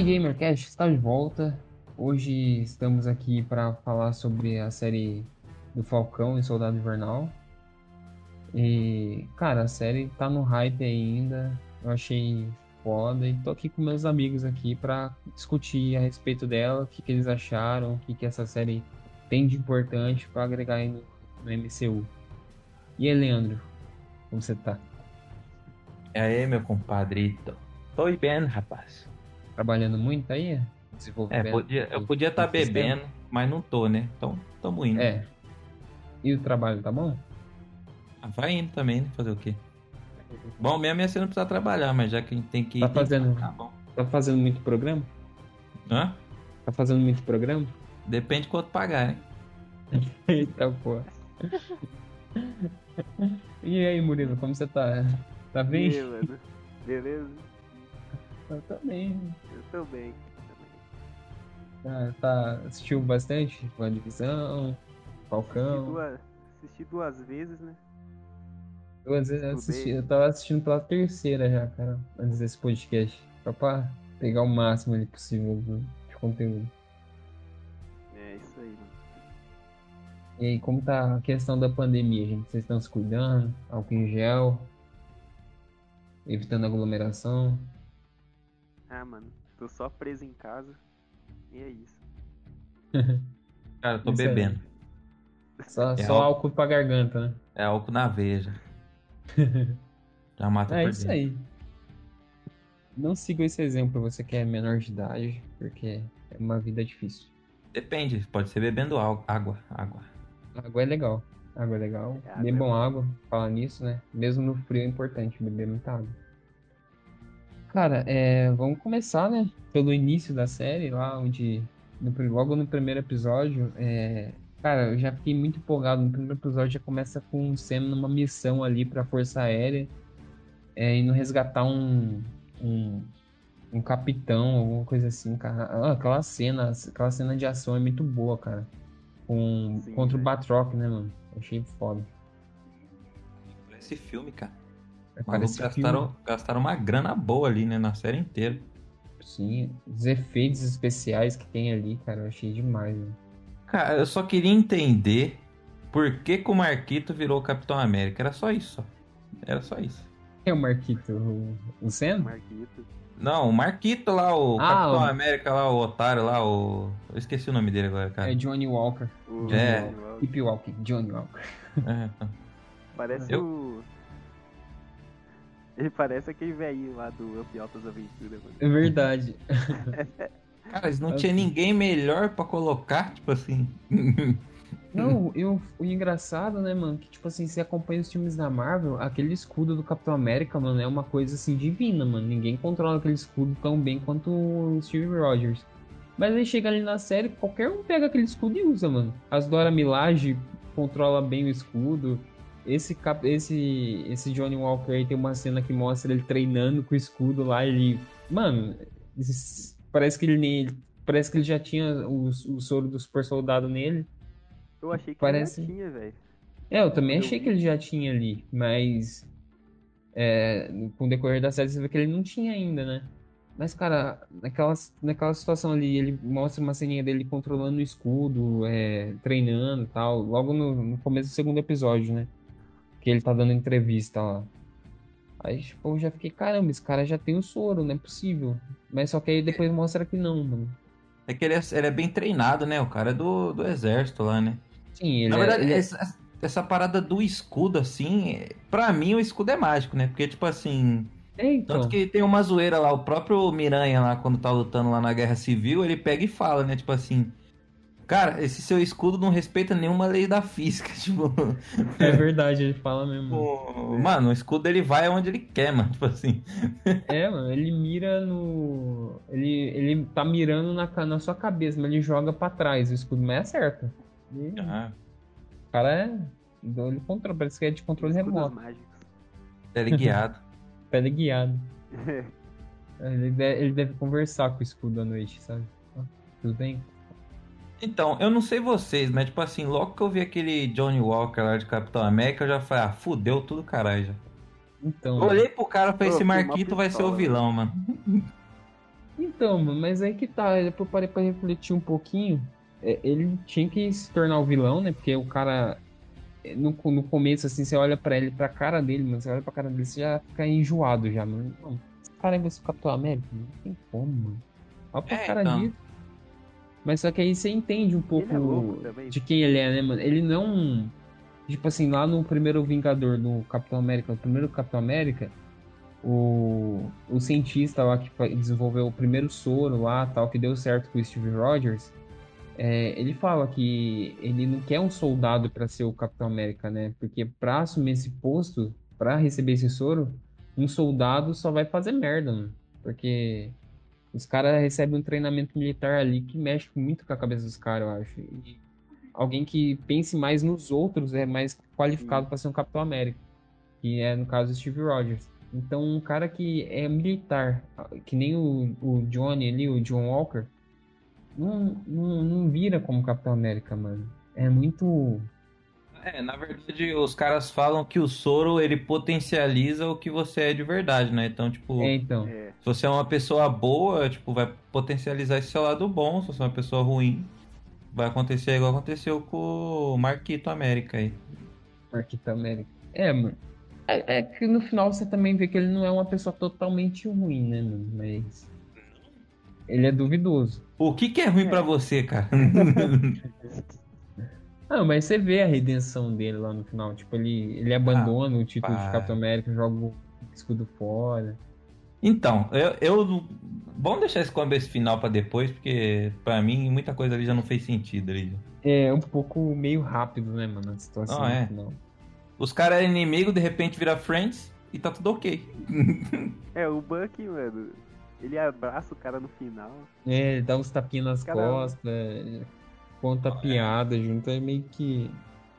Geek Gamercast está de volta. Hoje estamos aqui para falar sobre a série do Falcão e Soldado Invernal. E, cara, a série tá no hype ainda. Eu achei foda e tô aqui com meus amigos aqui para discutir a respeito dela, o que, que eles acharam, o que, que essa série tem de importante para agregar aí no, no MCU. E aí, Leandro, como você tá? E aí, meu compadrito? Tô bem, rapaz. Trabalhando muito aí? É, podia, eu podia estar tá bebendo, mas não tô, né? Então, tamo indo. É. E o trabalho tá bom? Ah, vai indo também, né? Fazer o quê? Bom, mesmo é você não precisa trabalhar, mas já que a gente tem que ir. Tá fazendo, tá, bom. tá fazendo muito programa? Hã? Tá fazendo muito programa? Depende de quanto pagar, né? Eita porra. E aí, Murilo, como você tá? Tá bem? E aí, mano? Beleza? Eu tô tô bem. Tá, assistiu bastante? Divisão, Falcão. Assisti duas, assisti duas vezes, né? Duas vezes eu assisti. Eu tava assistindo pela terceira já, cara, antes desse podcast. Só pra pegar o máximo ali possível de conteúdo. É isso aí, mano. E aí, como tá a questão da pandemia, gente? Vocês estão se cuidando? Álcool em gel? Evitando aglomeração? Ah, mano, tô só preso em casa. E é isso. Cara, eu tô Isso é- bebendo. Só, É só álcool. álcool pra garganta, né? É álcool na veia. Já mata É isso dentro. aí. Não siga esse exemplo você que é menor de idade, porque é uma vida difícil. Depende, pode ser bebendo água. Água. Água é legal. Água é legal. É, água Bebam é água, falar nisso, né? Mesmo no frio é importante beber muita água. Cara, é, vamos começar, né? Pelo início da série, lá onde. no logo no primeiro episódio, é, cara, eu já fiquei muito empolgado. No primeiro episódio já começa com o Sam numa missão ali pra Força Aérea, é, indo resgatar um, um, um capitão, alguma coisa assim, cara. Ah, aquela cena, aquela cena de ação é muito boa, cara. Com, Sim, contra o velho. Batroc, né, mano? Achei foda. Esse filme, cara. Parece Maluco, filme. gastaram, gastaram uma grana boa ali, né? Na série inteira. Sim, os efeitos especiais que tem ali, cara, eu achei demais, mano. Cara, eu só queria entender por que, que o Marquito virou o Capitão América. Era só isso. só. Era só isso. Quem é o Marquito? O, o Sam? Marquito. Não, o Marquito lá, o Ah, Capitão o- América lá, o otário lá, o. Eu esqueci o nome dele agora, cara. É Johnny Walker. O É. o- Keep Walking, Johnny Walker. É, tá. Parece Eu- o. Ele parece aquele velhinho lá do Up Altas Aventuras, mano. É verdade. Cara, não tinha ninguém melhor pra colocar, tipo assim. Não, eu, o engraçado, né, mano, que tipo assim, você acompanha os filmes da Marvel, aquele escudo do Capitão América, mano, é uma coisa assim divina, mano. Ninguém controla aquele escudo tão bem quanto o Steve Rogers. Mas aí chega ali na série, qualquer um pega aquele escudo e usa, mano. As Dora Milaje controla bem o escudo. Esse, cap- esse, esse Johnny Walker aí tem uma cena que mostra ele treinando com o escudo lá, ele. Mano, parece que ele nem. Parece que ele já tinha o, o soro do super soldado nele. Eu achei que Parece- ele já tinha, velho. É, eu também Eu achei vi. que ele já tinha ali, mas é, com o decorrer da série você vê que ele não tinha ainda, né? Mas, cara, naquela, naquela situação ali, ele mostra uma ceninha dele controlando o escudo, é, treinando e tal, logo no, no começo do segundo episódio, né? Que ele tá dando entrevista lá. Aí, tipo, eu já fiquei, caramba, esse cara já tem o soro, não é possível. Mas só que aí depois mostra que não, mano. É que ele é, ele é bem treinado, né? O cara é do, do exército lá, né? Sim, ele Na é- verdade, ele é- essa, essa parada do escudo, assim, pra mim o escudo é mágico, né? Porque, tipo assim. É, então. Tanto que tem uma zoeira lá, o próprio Miranha lá, quando tá lutando lá na Guerra Civil, ele pega e fala, né? Tipo assim. Cara, esse seu escudo não respeita nenhuma lei da física. Tipo, É verdade, ele fala mesmo. o- mano, o escudo ele vai onde ele quer, mano. Tipo assim. É, mano, ele mira no. Ele, ele tá mirando na, na sua cabeça, mas ele joga pra trás o escudo, mas acerta. E Ah, O cara é. Ele controla, parece que é de controle Escudos remoto, mágicos. teleguiado. teleguiado. Ele deve, ele deve conversar com o escudo à noite, sabe? Tudo bem? Então, eu não sei vocês, mas tipo assim, logo que eu vi aquele Johnny Walker lá de Capitão América, eu já falei, ah, fudeu tudo caralho já. Então. Eu olhei pro cara e falei, esse Marquito vai ser o pistola, vilão, mano. Então, mano, mas aí que tá, depois eu parei pra refletir um pouquinho. É, ele tinha que se tornar o vilão, né? Porque o cara. é, No, no começo, assim, você olha pra ele, pra cara dele, mano. Você olha pra cara dele, você já fica enjoado já, mano. Mano, esse cara aí vai ser o Capitão América? Não tem como, mano. Olha pra É, cara então. disso. Mas só que aí você entende um pouco é de quem ele é, né, mano? Ele não. Tipo assim, lá no primeiro Vingador do Capitão América, o primeiro Capitão América, o, o cientista lá que desenvolveu o primeiro soro lá, tal, que deu certo com o Steve Rogers, é, ele fala que ele não quer um soldado pra ser o Capitão América, né? Porque pra assumir esse posto, pra receber esse soro, um soldado só vai fazer merda, mano. Porque os caras recebem um treinamento militar ali que mexe muito com a cabeça dos caras, eu acho. E alguém que pense mais nos outros é mais qualificado pra ser um Capitão América, que é no caso Steve Rogers. Então, um cara que é militar, que nem o, o Johnny ali, o John Walker, não, não, não vira como Capitão América, mano. É muito. É, na verdade, os caras falam que o soro ele potencializa o que você é de verdade, né? Então, tipo, É, então. É, se você é uma pessoa boa, tipo, vai potencializar esse seu lado bom. Se você é uma pessoa ruim, vai acontecer igual aconteceu com o Marquito América aí. Capitão América. É, mano. É, é que no final você também vê que ele não é uma pessoa totalmente ruim, né, mano? Mas. Ele é duvidoso. O que que é ruim pra você, cara? Ah, mas você vê a redenção dele lá no final. Tipo, ele, ele abandona o título de pá. Capitão América, joga o escudo fora. Então, eu, eu. Vamos deixar esse começo final pra depois, porque pra mim muita coisa ali já não fez sentido ali. É um pouco meio rápido, né, mano? A situação Não, no é. final. Os caras eram inimigos, de repente vira friends e tá tudo ok. é, o Bucky, mano, ele abraça o cara no final. É, ele dá uns tapinhas nas Caramba. costas, é, conta piada junto, é meio que.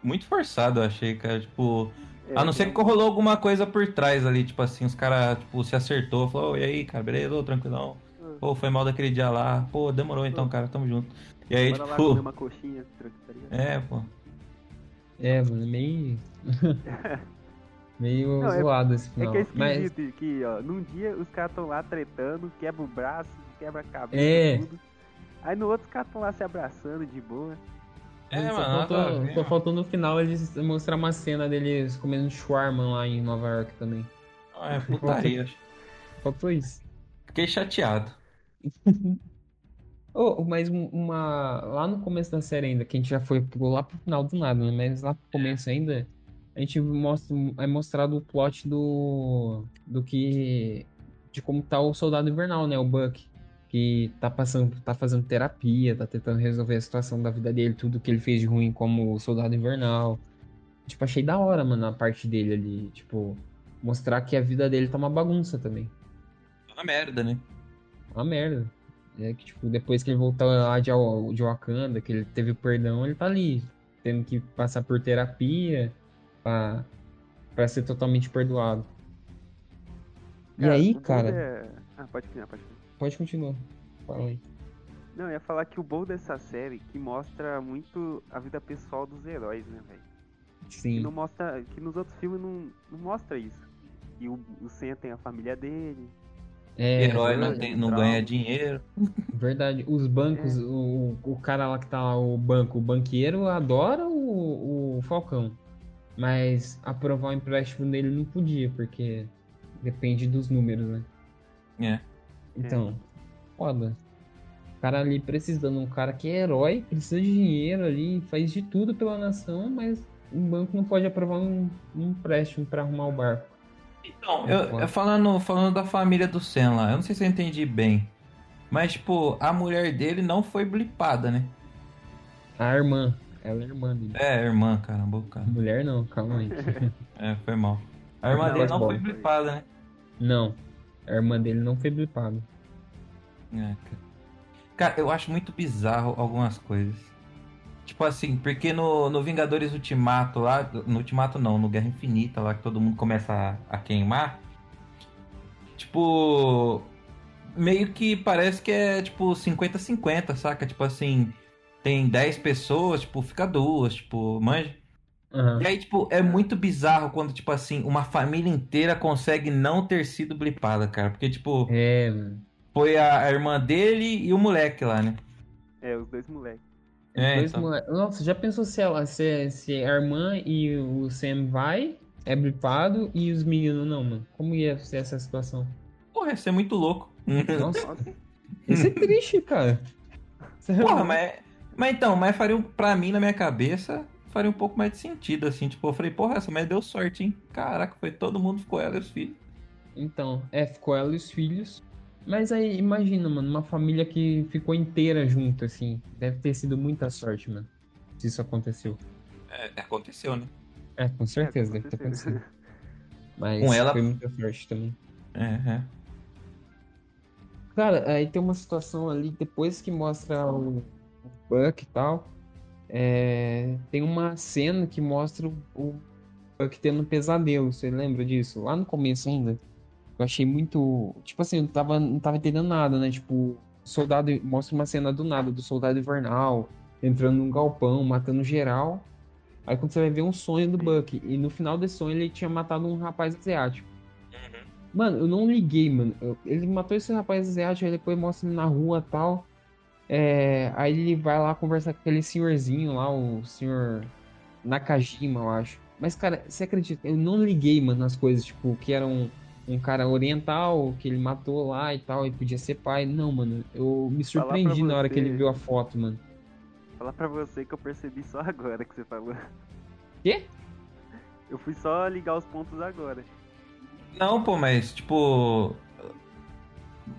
Muito forçado, eu achei, cara. Tipo. É, A não ser tem que rolou alguma coisa por trás ali, tipo assim, os caras, tipo, se acertou, falou, "Ô, e aí, cara, beleza, tranquilão. Pô, foi mal daquele dia lá. Pô, demorou então, cara, tamo junto. E aí, Bora lá tipo. uma coxinha, tá? É, pô. É, mano, meio. meio Não, é- zoado esse É final. que é Mas esquisito que, ó, num dia os caras estão lá tretando, quebra o braço, quebra a cabeça, É. tudo. Aí no outro os caras estão lá se abraçando de boa. É, só, mano, faltou, só faltou no final eles mostrar uma cena deles comendo shawarma lá em Nova York também. É, putaria. Faltou isso. Fiquei chateado. Oh, mas um- uma. Lá no começo da série ainda, que a gente já foi pulou lá pro final do nada, né? Mas lá pro começo ainda, a gente mostra, é mostrado o plot do. do que. de como tá o soldado invernal, né? O Buck. Que tá passando, tá fazendo terapia, tá tentando resolver a situação da vida dele, tudo que ele fez de ruim como soldado invernal. Tipo, achei da hora, mano, a parte dele ali. Tipo, mostrar que a vida dele tá uma bagunça também. Uma merda, né? Uma merda. É que, tipo, depois que ele voltou lá de, de Wakanda, que ele teve o perdão, ele tá ali, tendo que passar por terapia pra, pra ser totalmente perdoado. E aí, cara, é- Ah, pode continuar, pode continuar. Pode continuar. Fala aí. Não, eu ia falar que o bom dessa série que mostra muito a vida pessoal dos heróis, né, velho? Que Sim. não mostra. Que nos outros filmes não, não mostra isso. E o, o Senha tem a família dele. É, Herói não, tem, não ganha dinheiro. verdade. Os bancos, É. o, o cara lá que tá lá, o banco, o banqueiro, adora o, o Falcão. Mas aprovar o empréstimo dele não podia, porque depende dos números, né? É. Então, foda. O cara ali precisando, um cara que é herói, precisa de dinheiro ali, faz de tudo pela nação, mas um banco não pode aprovar um, um empréstimo pra arrumar o barco. Então, É eu, eu falando, falando da família do Sam lá, eu não sei se eu entendi bem. Mas, tipo, a mulher dele não foi blipada, né? A irmã, ela é irmã dele. É, a irmã, caramba, o cara. Mulher não, calma aí. É, foi mal. A irmã Não, dele não foi blipada, né? não, a irmã dele não foi blipada. É, cara. Cara, eu acho muito bizarro algumas coisas. Tipo assim, porque no, no Vingadores Ultimato lá, no Ultimato não, no Guerra Infinita lá, que todo mundo começa a, a queimar. Tipo, meio que parece que é tipo 50-50, saca? Tipo assim, tem 10 pessoas, tipo, fica duas, tipo, manja. Aham. E aí, tipo, é muito bizarro quando, tipo assim, uma família inteira consegue não ter sido blipada, cara. Porque, tipo, É. Foi a, a irmã dele e o moleque lá, né? É, os dois moleques. É, Dois então. mole- Nossa, já pensou se, ela, se, se a irmã e o Sam vai, é bripado, e os meninos não, mano? Como ia ser essa situação? Porra, isso é muito louco. Nossa, isso é triste, cara. Porra, mas. Mas então, mas faria um, pra mim, na minha cabeça, faria um pouco mais de sentido, assim. Tipo, eu falei, porra, essa mulher deu sorte, hein? Caraca, foi todo mundo, ficou ela e os filhos. Então, é, ficou ela e os filhos. Mas aí, imagina, mano, uma família que ficou inteira junto, assim. Deve ter sido muita sorte, mano. Se isso aconteceu. É, aconteceu, né? É, com certeza é, deve ter acontecido. Mas Com ela- foi muita sorte também. É, é. Cara, aí tem uma situação ali, depois que mostra o, o Buck e tal, é, tem uma cena que mostra o, Buck tendo um pesadelo, você lembra disso? Lá no começo ainda. Eu achei muito. Tipo assim, eu tava, não tava entendendo nada, né? Tipo, soldado. Mostra uma cena do nada, do soldado invernal, entrando num galpão, matando geral. Aí quando você vai ver um sonho do Buck, e no final desse sonho ele tinha matado um rapaz asiático. Mano, eu não liguei, mano. Eu- ele matou esse rapaz asiático, aí depois mostra ele na rua e tal. É, aí ele vai lá conversar com aquele senhorzinho lá, o senhor Nakajima, eu acho. Mas, cara, você acredita? Eu não liguei, mano, nas coisas, tipo, que era um, um cara oriental, que ele matou lá e tal, e podia ser pai. Não, mano, eu me surpreendi na hora que ele viu a foto, mano. Falar pra você que eu percebi só agora que você falou. Quê? Eu fui só ligar os pontos agora. Não, pô, mas, tipo.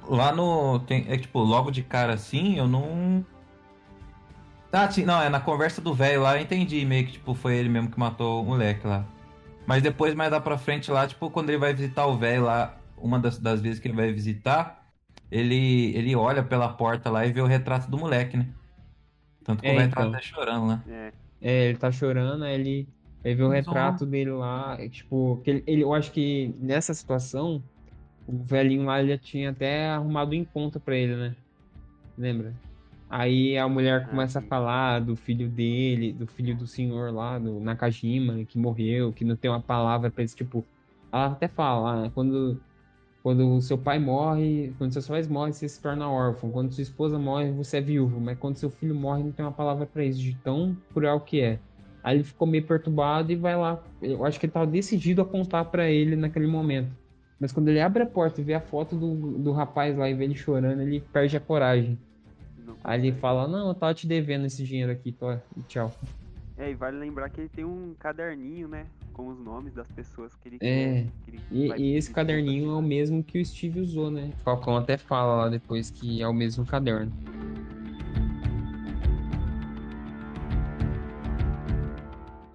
Lá no. Tem, é tipo, logo de cara assim, eu não. Ah, sim, não, é na conversa do velho lá, eu entendi meio que, tipo, foi ele mesmo que matou o moleque lá. Mas depois, mais lá pra frente lá, tipo, quando ele vai visitar o velho lá, uma das, das vezes que ele vai visitar, ele, ele olha pela porta lá e vê o retrato do moleque, né? Tanto que É, o velho então. tá chorando lá. É. É, ele tá chorando, aí ele, ele vê o retrato dele lá, é, tipo, que ele, ele- eu acho que nessa situação, o velhinho lá, ele tinha até arrumado um encontro pra ele, né? Lembra? Aí a mulher Ah, começa a falar do filho dele, do filho do senhor lá, do Nakajima, que morreu, que não tem uma palavra pra esse, tipo, ela até fala, ah, quando, quando seu pai morre, quando seus pais morrem, você se torna órfão, quando sua esposa morre, você é viúvo, mas quando seu filho morre, não tem uma palavra pra isso, de tão cruel que é. Aí ele ficou meio perturbado e vai lá. Eu acho que ele tava decidido a contar pra ele naquele momento. Mas quando ele abre a porta e vê a foto do, do rapaz lá e vê ele chorando, ele perde a coragem. Não Aí ele fala, não, eu tava te devendo esse dinheiro aqui, tô, e tchau. É, e vale lembrar que ele tem um caderninho, né? Com os nomes das pessoas que ele É, quer. que ele E, e esse caderninho é o mesmo que o Steve usou, né? O Falcão até fala lá depois que é o mesmo caderno.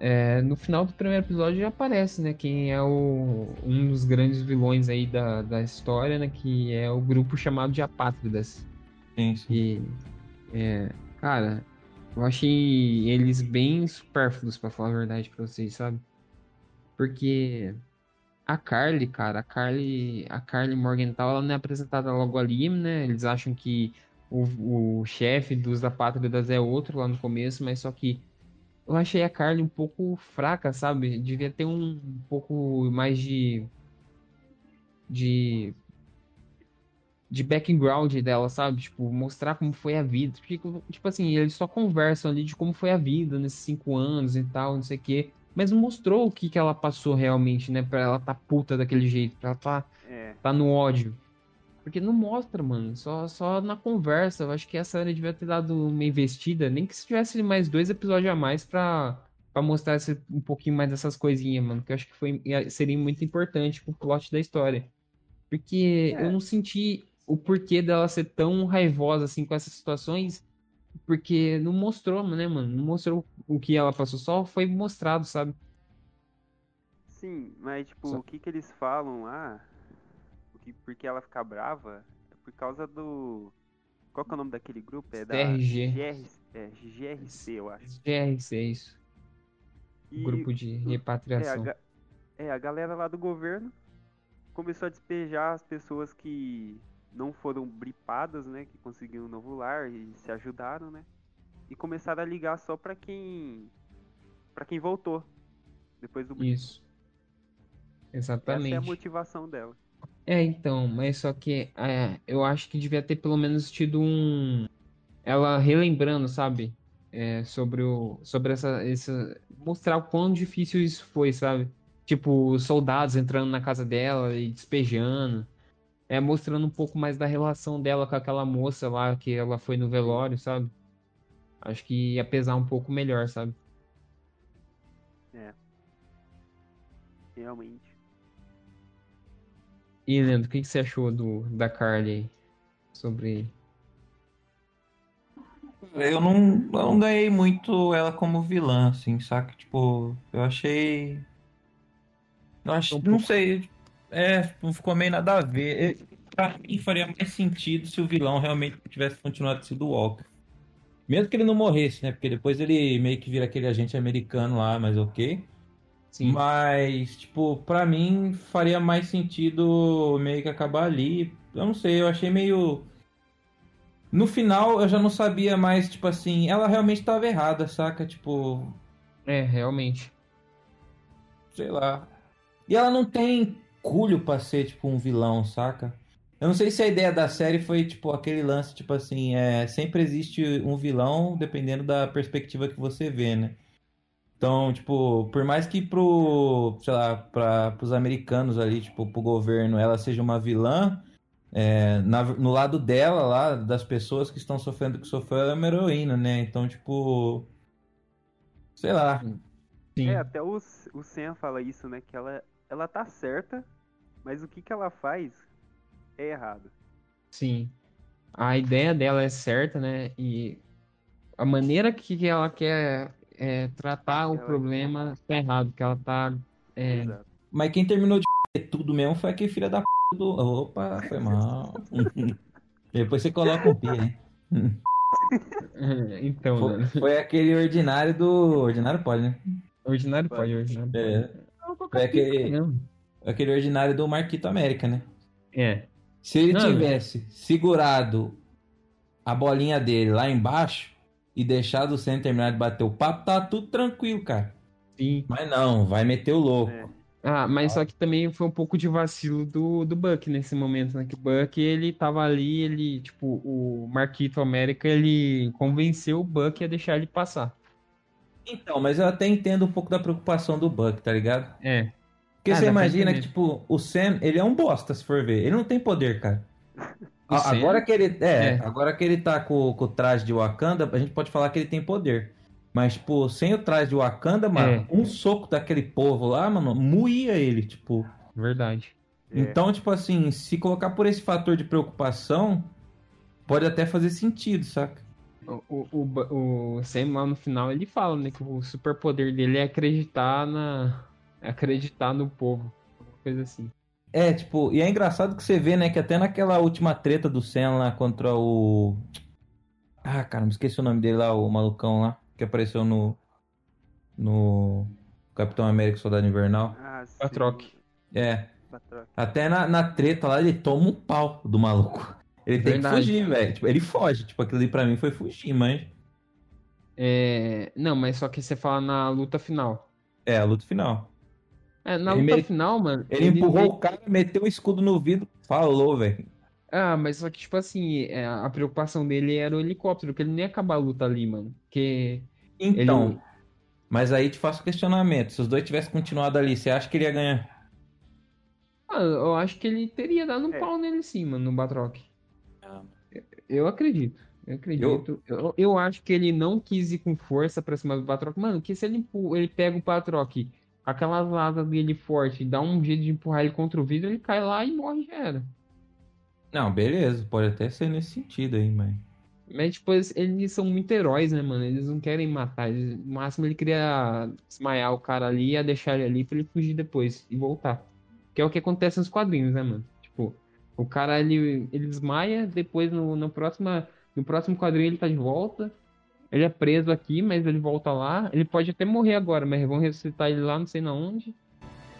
É, no final do primeiro episódio já aparece, né? Quem é o, um dos grandes vilões aí da, da história, né? Que é o grupo chamado de Apátridas. Sim, sim. E, é, cara, eu achei eles bem supérfluos, pra falar a verdade pra vocês, sabe? Porque a Carly, cara, a Carly, a Carly Morgenthau, ela não é apresentada logo ali, né? Eles acham que o, o chefe dos Apátridas é outro lá no começo, mas só que eu achei a Carly um pouco fraca, sabe? Devia ter um, pouco mais de de de background dela, sabe? Tipo, mostrar como foi a vida. Porque, tipo assim, eles só conversam ali de como foi a vida nesses cinco anos e tal, não sei o quê. Mas não mostrou o que que ela passou realmente, né? Pra ela tá puta daquele jeito, pra ela tá, É, tá no ódio. Porque não mostra, mano. Só, só na conversa. Eu acho que essa série devia ter dado uma investida. Nem que se tivesse mais dois episódios a mais pra, pra mostrar esse- um pouquinho mais dessas coisinhas, mano. Que eu acho que foi, ia- seria muito importante pro plot da história. Porque É. eu não senti o porquê dela ser tão raivosa assim com essas situações. Porque não mostrou, né, mano? Não mostrou o que ela passou. Só foi mostrado, sabe? sim, mas tipo, Só- o que que eles falam lá? Que, porque ela fica brava? É por causa do. Qual que é o nome daquele grupo? É da TRG. GR, é, GRC, eu acho. GRC, é isso. E Grupo de é, a, repatriação. é, a galera lá do governo começou a despejar as pessoas que não foram bripadas, né? Que conseguiram um novo lar e se ajudaram, né? E começaram a ligar só pra quem. pra quem voltou. Depois do. Isso. Essa é a Exatamente. motivação dela. É, então, mas só que é, eu acho que devia ter pelo menos tido um. Ela relembrando, sabe? É, sobre o. Sobre essa, essa. Mostrar o quão difícil isso foi, sabe? Tipo, os soldados entrando na casa dela e despejando. É, mostrando um pouco mais da relação dela com aquela moça lá que ela foi no velório, sabe? Acho que ia pesar um pouco melhor, sabe? É. Realmente. E, Leandro, o que, que você achou do, da Carly? Sobre. Eu não, eu não ganhei muito ela como vilã, assim, saca? Tipo, eu achei. Eu acho, Um não pouco- sei. É, ficou meio nada a ver. Eu- Pra mim faria mais sentido se o vilão realmente tivesse continuado sendo o Walker. Mesmo que ele não morresse, né? Porque depois ele meio que vira aquele agente americano lá, mas ok. Sim. Mas, tipo, pra mim faria mais sentido meio que acabar ali. Eu não sei, eu achei meio. No final eu já não sabia mais, tipo assim, ela realmente tava errada, saca? Tipo, É, realmente. sei lá. E ela não tem culho pra ser, tipo, um vilão, saca? Eu não sei se a ideia da série foi, tipo, aquele lance, tipo assim, é, sempre existe um vilão dependendo da perspectiva que você vê, né? Então, tipo, por mais que pro, sei lá, para pros americanos ali, tipo, pro governo, ela seja uma vilã, é, na- no lado dela lá, das pessoas que estão sofrendo o que sofreu, ela é uma heroína, né? Então, tipo, sei lá. Sim. É, até o, o Sam fala isso, né? Que ela, ela tá certa, mas o que, que ela faz é errado. Sim. A ideia dela é certa, né? E a maneira que que ela quer é, tratar o Ela- problema tá errado, que ela tá. é. Mas quem terminou de tudo mesmo foi aquele filho da p do. Opa, foi mal. Depois você coloca um pi, hein? Então, Foi, né? foi aquele ordinário do. Ordinário pode, né? Ordinário pode, ordinário pode. É. Foi aquele, aquele ordinário do Marquito América, né? É. Se ele Não, tivesse segurado a bolinha dele lá embaixo e deixado o Senna terminar de bater o papo, tá tudo tranquilo, cara. Sim. Mas não, vai meter o louco. É. Ah, mas só que também foi um pouco de vacilo do, do Buck nesse momento, né? Que o Buck, ele tava ali, ele, tipo, o Marquito América, ele convenceu o Buck a deixar ele passar. Então, mas eu até entendo um pouco da preocupação do Buck, tá ligado? É. Porque Ah, você imagina que, tipo, o Sam, ele é um bosta, se for ver. Ele não tem poder, cara. A-? Agora que ele. É, É. agora que ele tá com, com o traje de Wakanda, a gente pode falar que ele tem poder. Mas, tipo, sem o traje de Wakanda, mano, É. um soco daquele povo lá, mano, moía ele, tipo. Verdade. É. Então, tipo assim, se colocar por esse fator de preocupação, pode até fazer sentido, saca? O, o, o, Sam lá no final, ele fala, né? Que o superpoder dele é acreditar na... Acreditar no povo. Uma coisa assim. É, tipo, e é engraçado que você vê, né, que até naquela última treta do Sam lá contra o. Ah, cara, me esqueci o nome dele lá, o malucão lá, que apareceu no. No. Capitão América e Soldado Invernal. Ah, sim. Batroc. É, Batroc. até na, na treta lá ele toma um pau do maluco. Ele tem Verdade. que fugir, velho. Tipo, ele foge. Tipo, aquilo ali pra mim foi fugir, mas. É... Não, mas só que você fala na luta final. É, a luta final. É, na Ele luta me- final, mano. Ele empurrou meio- o cara, meteu o escudo no vidro, falou, velho. Ah, mas só que, tipo assim, é, a preocupação dele era o helicóptero, que ele nem ia acabar a luta ali, mano. Porque. Então, Ele- mas aí te faço o questionamento. Se os dois tivessem continuado ali, você acha que ele ia ganhar? Ah, eu acho que ele teria dado um É. pau nele sim, mano, no Batroc. Ah. Eu acredito. Eu acredito. Eu, eu acho que ele não quis ir com força pra cima do Batroc. Mano, que se ele, ele pega o Batroc, aquelas asas dele forte, dá um jeito de empurrar ele contra o vidro, ele cai lá e morre já era. Não, beleza, pode até ser nesse sentido aí, mas. Mas, tipo, eles, eles são muito heróis, né, mano? Eles não querem matar. Eles- no máximo ele queria desmaiar o cara ali, ia deixar ele ali pra ele fugir depois e voltar. Que é o que acontece nos quadrinhos, né, mano? Tipo, o cara ele, ele desmaia, depois no, no, próxima, no próximo quadrinho ele tá de volta. Ele é preso aqui, mas ele volta lá. Ele pode até morrer agora, mas vão ressuscitar ele lá, não sei na onde.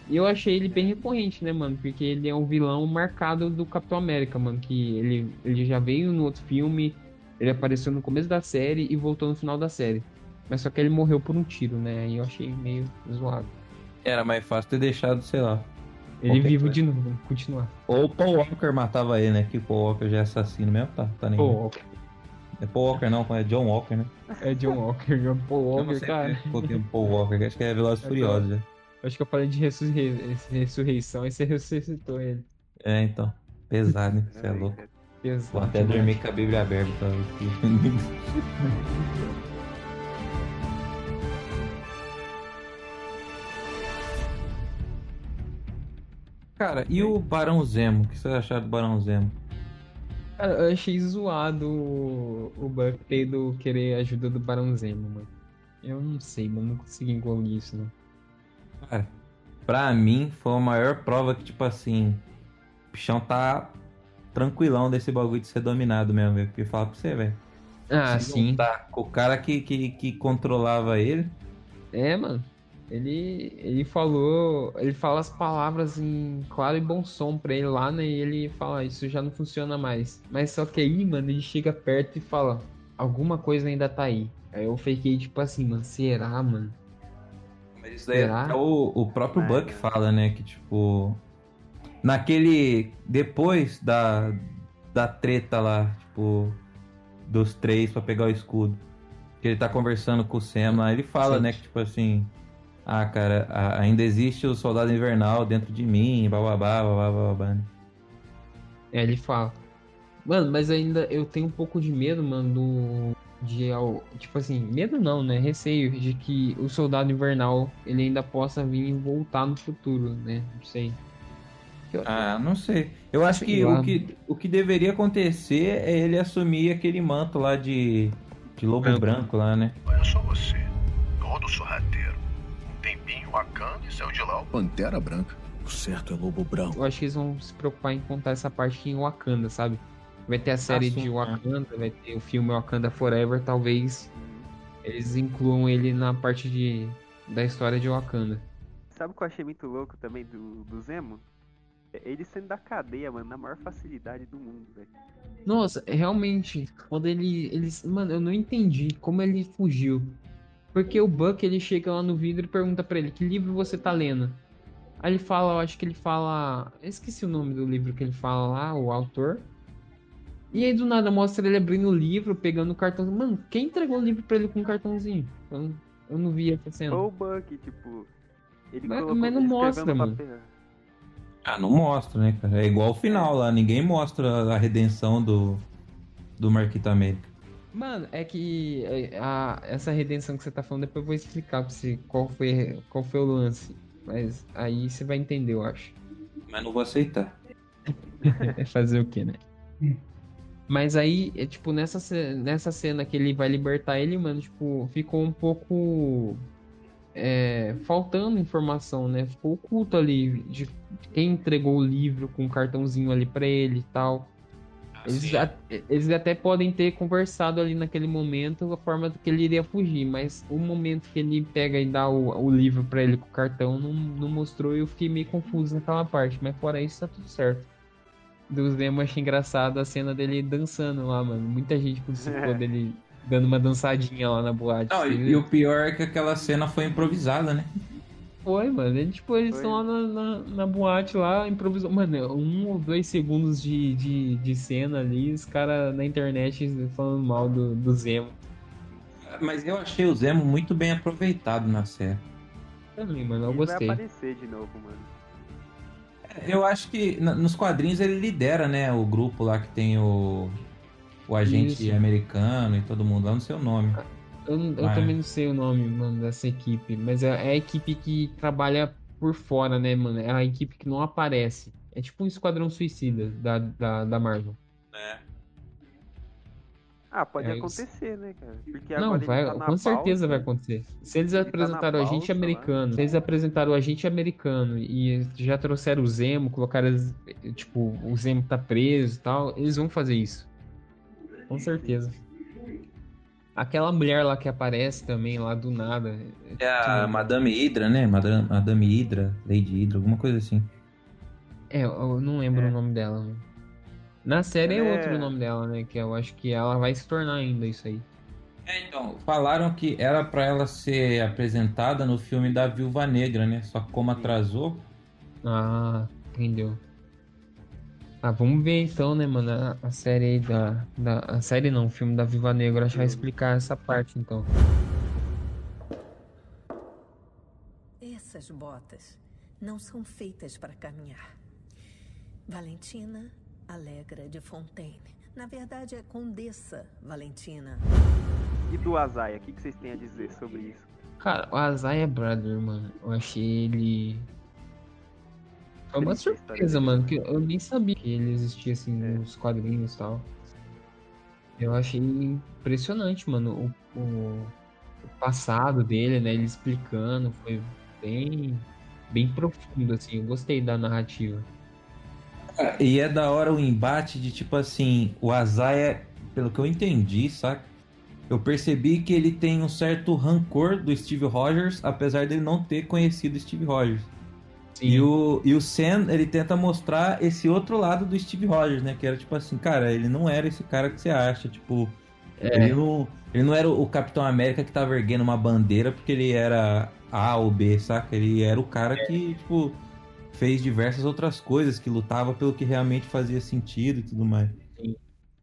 E eu achei ele bem recorrente, né, mano? Porque ele é um vilão marcado do Capitão América, mano. Que ele, ele já veio no outro filme, ele apareceu no começo da série e voltou no final da série. Mas só que ele morreu por um tiro, né? E eu achei meio zoado. Era mais fácil ter deixado, sei lá. Ele vivo coisa. de novo, vamos continuar. Ou o Paul Walker matava ele, né? Que o Paul Walker já é assassino mesmo, tá? tá nem... Pô, É Paul Walker não, é John Walker, né? é John Walker, é Paul Walker, cara. coloquei Paul Walker, acho que é Velozes e É Furiosos, né? Acho que eu falei de ressurrei- ressurreição e você ressuscitou ele. É, então. Pesado, hein? Você é louco. Exato. Vou até dormir com a Bíblia aberta, tá? Cara, e o Barão Zemo? O que vocês acharam do Barão Zemo? Cara, eu achei zoado o, o Buck ter ido querer a ajuda do Barão Zemo, mano. Eu não sei, mano, não consegui engolir isso, não. Cara, pra mim foi a maior prova que, tipo assim, o bichão tá tranquilão desse bagulho de ser dominado mesmo, velho. Porque fala pra você, velho. Ah, se sim. juntar com o cara que, que, que controlava ele. É, mano. Ele, ele falou, ele fala as palavras em claro e bom som pra ele lá, né? E ele fala, isso já não funciona mais. Mas só que aí, mano, ele chega perto e fala, alguma coisa ainda tá aí. Aí eu fiquei tipo assim, mano, será, mano? Mas isso daí Será? é o, o próprio É, Buck fala, né? Que tipo. Naquele. Depois da, da treta lá, tipo. Dos três pra pegar o escudo. Que ele tá conversando com o Sam lá, ele fala, Sim. né? Que tipo assim. Ah, cara, ainda existe o soldado invernal dentro de mim, bababá, babá, babá. né? É, ele fala. Mano, mas ainda eu tenho um pouco de medo, mano, do. De, tipo assim, medo não, né? Receio de que o soldado invernal ele ainda possa vir e voltar no futuro, né? Não sei. Eu- Ah, não sei. Eu acho que lá. o, que o que deveria acontecer é ele assumir aquele manto lá de, de lobo Branco. branco lá, né? Olha só você, todo sorrateiro. Bacana e saiu de lá. Pantera Branca. O certo é Lobo Branco. Eu acho que eles vão se preocupar em contar essa parte em Wakanda, sabe? Vai ter a série sim, de é. Wakanda, vai ter o filme Wakanda Forever, talvez eles incluam ele na parte de, da história de Wakanda. Sabe o que eu achei muito louco também do, do Zemo? É Ele saindo da cadeia, mano, na maior facilidade do mundo, velho. Nossa, realmente, quando ele, eles, mano, eu não entendi como ele fugiu. Porque o Buck, ele chega lá no vidro e pergunta pra ele, que livro você tá lendo? Aí ele fala, eu acho que ele fala, eu esqueci o nome do livro que ele fala lá, o autor. E aí do nada mostra ele abrindo o livro, pegando o cartão. Mano, quem entregou o livro pra ele com um cartãozinho? Eu não, eu não vi essa cena. Ou o Buck, tipo. Ele Mas- colocou, mas não ele mostra, mano. papel. Ah, não mostra, né, cara? É igual o final lá, ninguém mostra a redenção do, do Marquito América. Mano, é que é, a- essa redenção que você tá falando, depois eu vou explicar pra você qual foi, qual foi o lance. Mas aí você vai entender, eu acho. Mas não vou aceitar. É fazer o quê, né? Mas aí, é tipo, nessa, nessa cena que ele vai libertar ele, mano, tipo, ficou um pouco. é, faltando informação, né? Ficou oculto ali de quem entregou o livro com um cartãozinho ali pra ele e tal. Eles, a- eles até podem ter conversado ali naquele momento a forma que ele iria fugir, mas o momento que ele pega e dá o, o livro pra ele com o cartão não, não mostrou e eu fiquei meio confuso naquela parte, mas fora isso tá tudo certo. Do Zemo achei engraçado a cena dele dançando lá, mano. Muita gente participou dele dando uma dançadinha lá na boate. Não, e, e o pior é que aquela cena foi improvisada, né? Foi, mano. Ele, tipo, eles estão lá na, na, na boate lá, improvisou. Mano, um ou dois segundos de, de, de cena ali, os caras na internet falando mal do, do Zemo. Mas eu achei o Zemo muito bem aproveitado na série. Também, mano, eu Ele gostei. vai aparecer de novo, mano. Eu acho que nos quadrinhos ele lidera, né? O grupo lá que tem o, o agente Isso. americano e todo mundo lá, não sei o nome. Eu, eu Vai. também não sei o nome, mano, dessa equipe, mas é, é a equipe que trabalha por fora, né, mano? É a equipe que não aparece. É tipo um esquadrão suicida da, da, da Marvel. Ah, pode É isso. acontecer, né, cara? Porque Não, vai, tá com certeza vai pauta. acontecer. Se eles Ele tá apresentaram na o agente pauta americano, se eles apresentaram o agente americano e já trouxeram o Zemo, colocaram, tipo, o Zemo tá preso e tal, eles vão fazer isso. Com certeza. Aquela mulher lá que aparece também, lá do nada. É a Madame Hydra, né? Madame, Madame Hydra, Lady Hydra, alguma coisa assim. É, eu não lembro É. o nome dela. mano. Na série é é- outro nome dela, né? Que eu acho que ela vai se tornar ainda isso aí. É, então, falaram que era pra ela ser apresentada no filme da Viúva Negra, né? Só que como atrasou, Ah, entendeu. Ah, vamos ver então, né, mano, a, a série aí da, da. A série não, o filme da Viva Negra, acho que vai explicar essa parte então. Essas botas não são feitas para caminhar. Valentina Alegra de Fontaine. Na verdade, é Condessa Valentina. E do Azaia, o que, que vocês têm a dizer sobre isso? Cara, o Isaiah Brother, mano, eu achei ele. Foi uma Triste a história surpresa, mano, que eu nem sabia que ele existia assim É. nos quadrinhos e tal. Eu achei impressionante, mano, o, o, o passado dele, né? Ele explicando, foi bem, bem profundo, assim. Eu gostei da narrativa. E é da hora o embate de tipo assim, o Azaia, pelo que eu entendi, saca? Eu percebi que ele tem um certo rancor do Steve Rogers, apesar dele não ter conhecido Steve Rogers. E o, e o Sam, ele tenta mostrar esse outro lado do Steve Rogers, né? Que era tipo assim, cara, ele não era esse cara que você acha, tipo. É. Ele, não, ele não era o Capitão América que tava erguendo uma bandeira porque ele era A ou B, saca? Ele era o cara que, tipo, fez diversas outras coisas, que lutava pelo que realmente fazia sentido e tudo mais.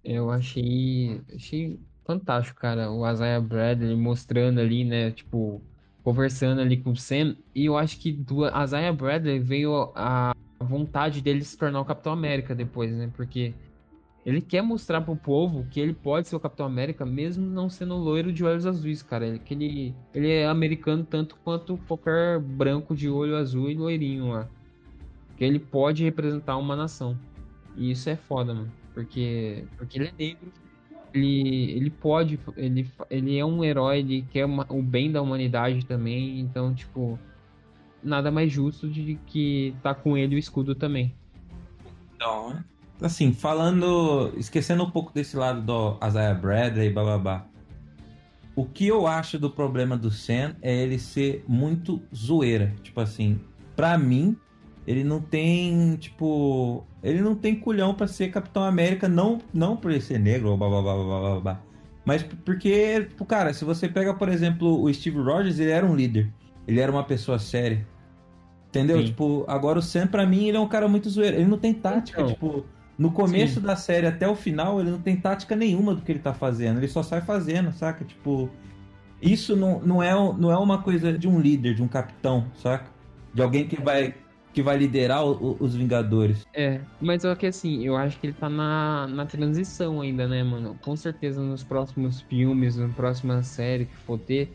Eu achei, achei fantástico, cara. O Isaiah Bradley mostrando ali, né? Tipo, conversando ali com o Sam. E eu acho que do Isaiah Bradley veio a vontade dele se tornar o Capitão América depois, né? Porque ele quer mostrar pro povo que ele pode ser o Capitão América, mesmo não sendo loiro de olhos azuis, cara. Ele, que ele, ele é americano tanto quanto qualquer branco de olho azul e loirinho lá. Que ele pode representar uma nação. E isso é foda, mano. Porque, porque ele é negro. Ele, ele pode. Ele, ele é um herói, ele quer uma- o bem da humanidade também. Então, tipo. Nada mais justo de que tá com ele o escudo também. Então, assim, falando. Esquecendo um pouco desse lado do Isaiah Bradley, bababá. O que eu acho do problema do Sam é ele ser muito zoeira. Tipo assim, pra mim, ele não tem, tipo. Ele não tem culhão pra ser Capitão América, não, não por ele ser negro, ou bababá, bababá. Mas porque, tipo, cara, se você pega, por exemplo, o Steve Rogers, ele era um líder. Ele era uma pessoa séria. Entendeu? Sim. Tipo, agora o Sam, pra mim, ele é um cara muito zoeiro. Ele não tem tática, Então. tipo. No começo Sim. da série até o final, ele não tem tática nenhuma do que ele tá fazendo. Ele só sai fazendo, saca? Tipo. Isso não, não, é, não é uma coisa de um líder, de um capitão, saca? De alguém que vai, que vai liderar o- os Vingadores. É, mas só que assim, eu acho que ele tá na, na transição ainda, né, mano? Com certeza nos próximos filmes, na próxima série que for ter,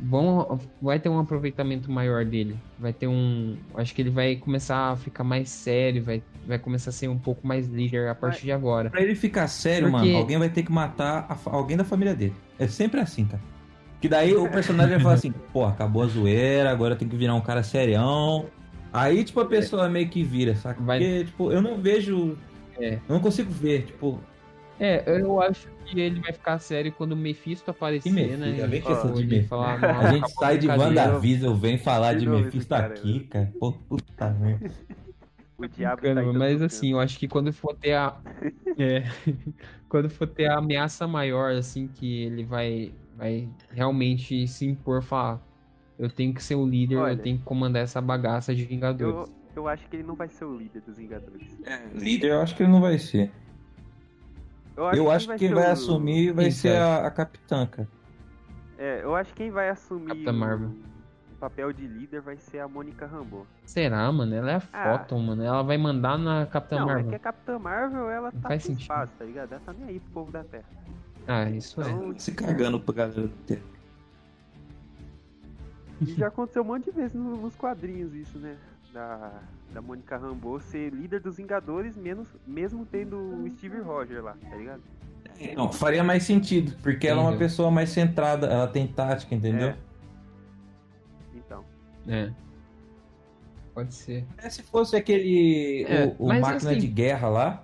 vão, vai ter um aproveitamento maior dele. Vai ter um. Acho que ele vai começar a ficar mais sério, vai, vai começar a ser um pouco mais líder a partir de agora. Pra ele ficar sério, Porque- mano, alguém vai ter que matar a alguém da família dele. É sempre assim, cara. Que daí o personagem vai falar assim, pô, acabou a zoeira, agora tem que virar um cara serião. Aí, tipo, a pessoa meio que vira, saca? Vai- Porque, tipo, eu não vejo. É. Eu não consigo ver, tipo, É, eu acho que ele vai ficar sério quando o Mephisto aparecer, Que Mephisto? né? Essa de Mephisto. falar, a "Não, gente sai de brincadeira." WandaVision, vem falar De de Mephisto cara, aqui, cara. Pô, puta merda. O diabo tá em todo mas assim, eu acho que quando for ter a. é, quando for ter a ameaça maior, assim, que ele vai, vai realmente se impor, falar. Eu tenho que ser o líder, Olha, eu tenho que comandar essa bagaça de Vingadores. Eu, eu acho que ele não vai ser o líder dos Vingadores. Líder, eu acho que ele não vai ser. Eu acho que quem ser vai o- assumir vai Quem ser a, a capitã, cara. É, eu acho que quem vai assumir Capitã o, Marvel. o papel de líder vai ser a Mônica Rambeau. Será, mano? Ela é a Ah. Mano. Ela vai mandar na Capitã não, Marvel. é que a Capitã Marvel, ela Não tá faz sentido. espaço, tá ligado? Ela tá nem aí pro povo da Terra. Ah, isso é. Então, Se cagando pra galera do tempo. E já aconteceu um monte de vezes no- nos quadrinhos isso, né? Da, da Mônica Rambeau ser líder dos Vingadores, menos, mesmo tendo o Steve Rogers lá, tá ligado? Não, faria mais sentido, porque ela é uma Entendeu? pessoa mais centrada, ela tem tática, entendeu? É. Então. É. Pode ser. É, se fosse aquele. É, o o máquina assim- de guerra lá,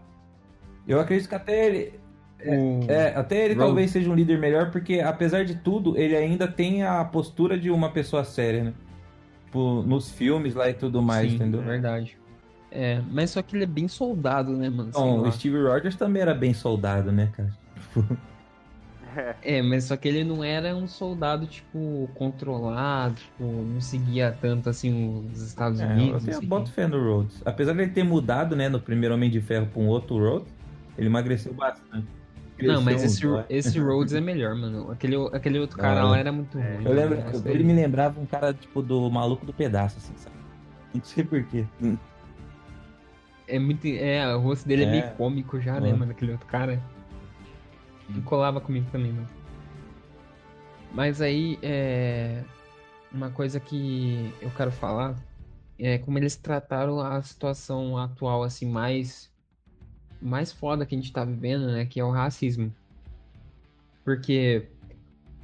eu acredito que até ele. O... É, até ele Rogue. talvez seja um líder melhor, porque apesar de tudo, ele ainda tem a postura de uma pessoa séria, né? Tipo, nos filmes lá e tudo mais, Sim, entendeu? verdade. É, mas só que ele é bem soldado, né, mano? Lá. o Steve Rogers também era bem soldado, né, cara? Tipo, É, É, mas só que ele não era um soldado, tipo, controlado, tipo, não seguia tanto, assim, os Estados É, Unidos. eu boto o fé no Rhodes. Apesar de ele ter mudado, né, no primeiro Homem de Ferro pra um outro Rhodes, ele emagreceu bastante. Não, mas esse, esse Rhodes é melhor, mano. Aquele, aquele outro cara eu- lá era muito é, ruim. Eu lembro, mano. Esse ele daí- me lembrava um cara, tipo, do maluco do pedaço, assim, sabe? Não sei porquê. É muito. É, o rosto dele é, É. meio cômico já, né, É. mano? Aquele outro cara. Não colava comigo também, não. Mas aí, é. Uma coisa que eu quero falar é como eles trataram a situação atual, assim, mais. Mais foda que a gente tá vivendo, né? Que é o racismo. Porque.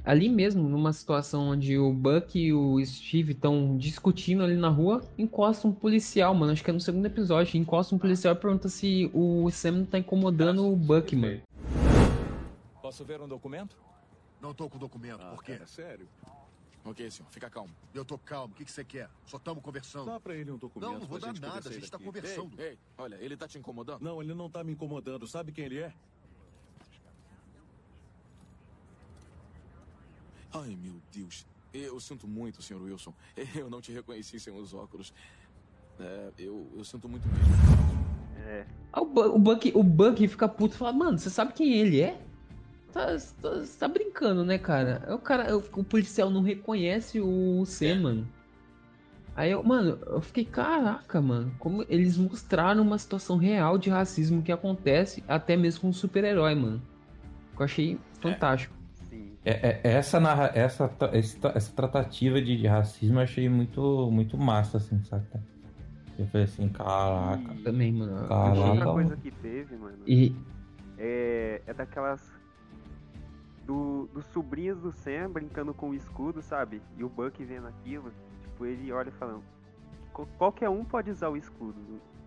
Ali mesmo, numa situação onde o Buck e o Steve estão discutindo ali na rua, encosta um policial, mano. Acho que é no segundo episódio. Encosta um policial e pergunta se o Sam não tá incomodando o Buck, mano. Posso ver um documento? Não tô com documento, por quê? cara, sério? Ok, senhor, fica calmo. Eu tô calmo, o que que você quer? Só estamos conversando. Dá pra ele um documento. Não, não vou pra dar nada, a gente tá conversando. Ei, ei, olha, ele tá te incomodando? Não, ele não tá me incomodando. Sabe quem ele é? Ai, meu Deus. Eu sinto muito, senhor Wilson. Eu não te reconheci sem os óculos. É, eu, eu sinto muito mesmo. é. Ah, o, Bu- o Buck, o Buck fica puto e fala, mano, você sabe quem ele é? Tá, tá, você tá brincando, né, cara? Aí O cara, o, o policial não reconhece o Sam, mano. Aí eu, mano, eu fiquei, caraca, mano, como eles mostraram uma situação real de racismo que acontece até mesmo com um super-herói, mano. Eu achei fantástico. É, é- essa, narra, essa, essa, essa tratativa de, de racismo eu achei muito, muito massa, assim, saca? Eu falei assim, caraca. Também, mano. Caraca. achei- outra coisa que teve, mano, E, é, é daquelas. Do, dos sobrinhos do Sam brincando com o escudo, sabe? E o Buck vendo aquilo, tipo, ele olha falando. "Qual- Qualquer um pode usar o escudo.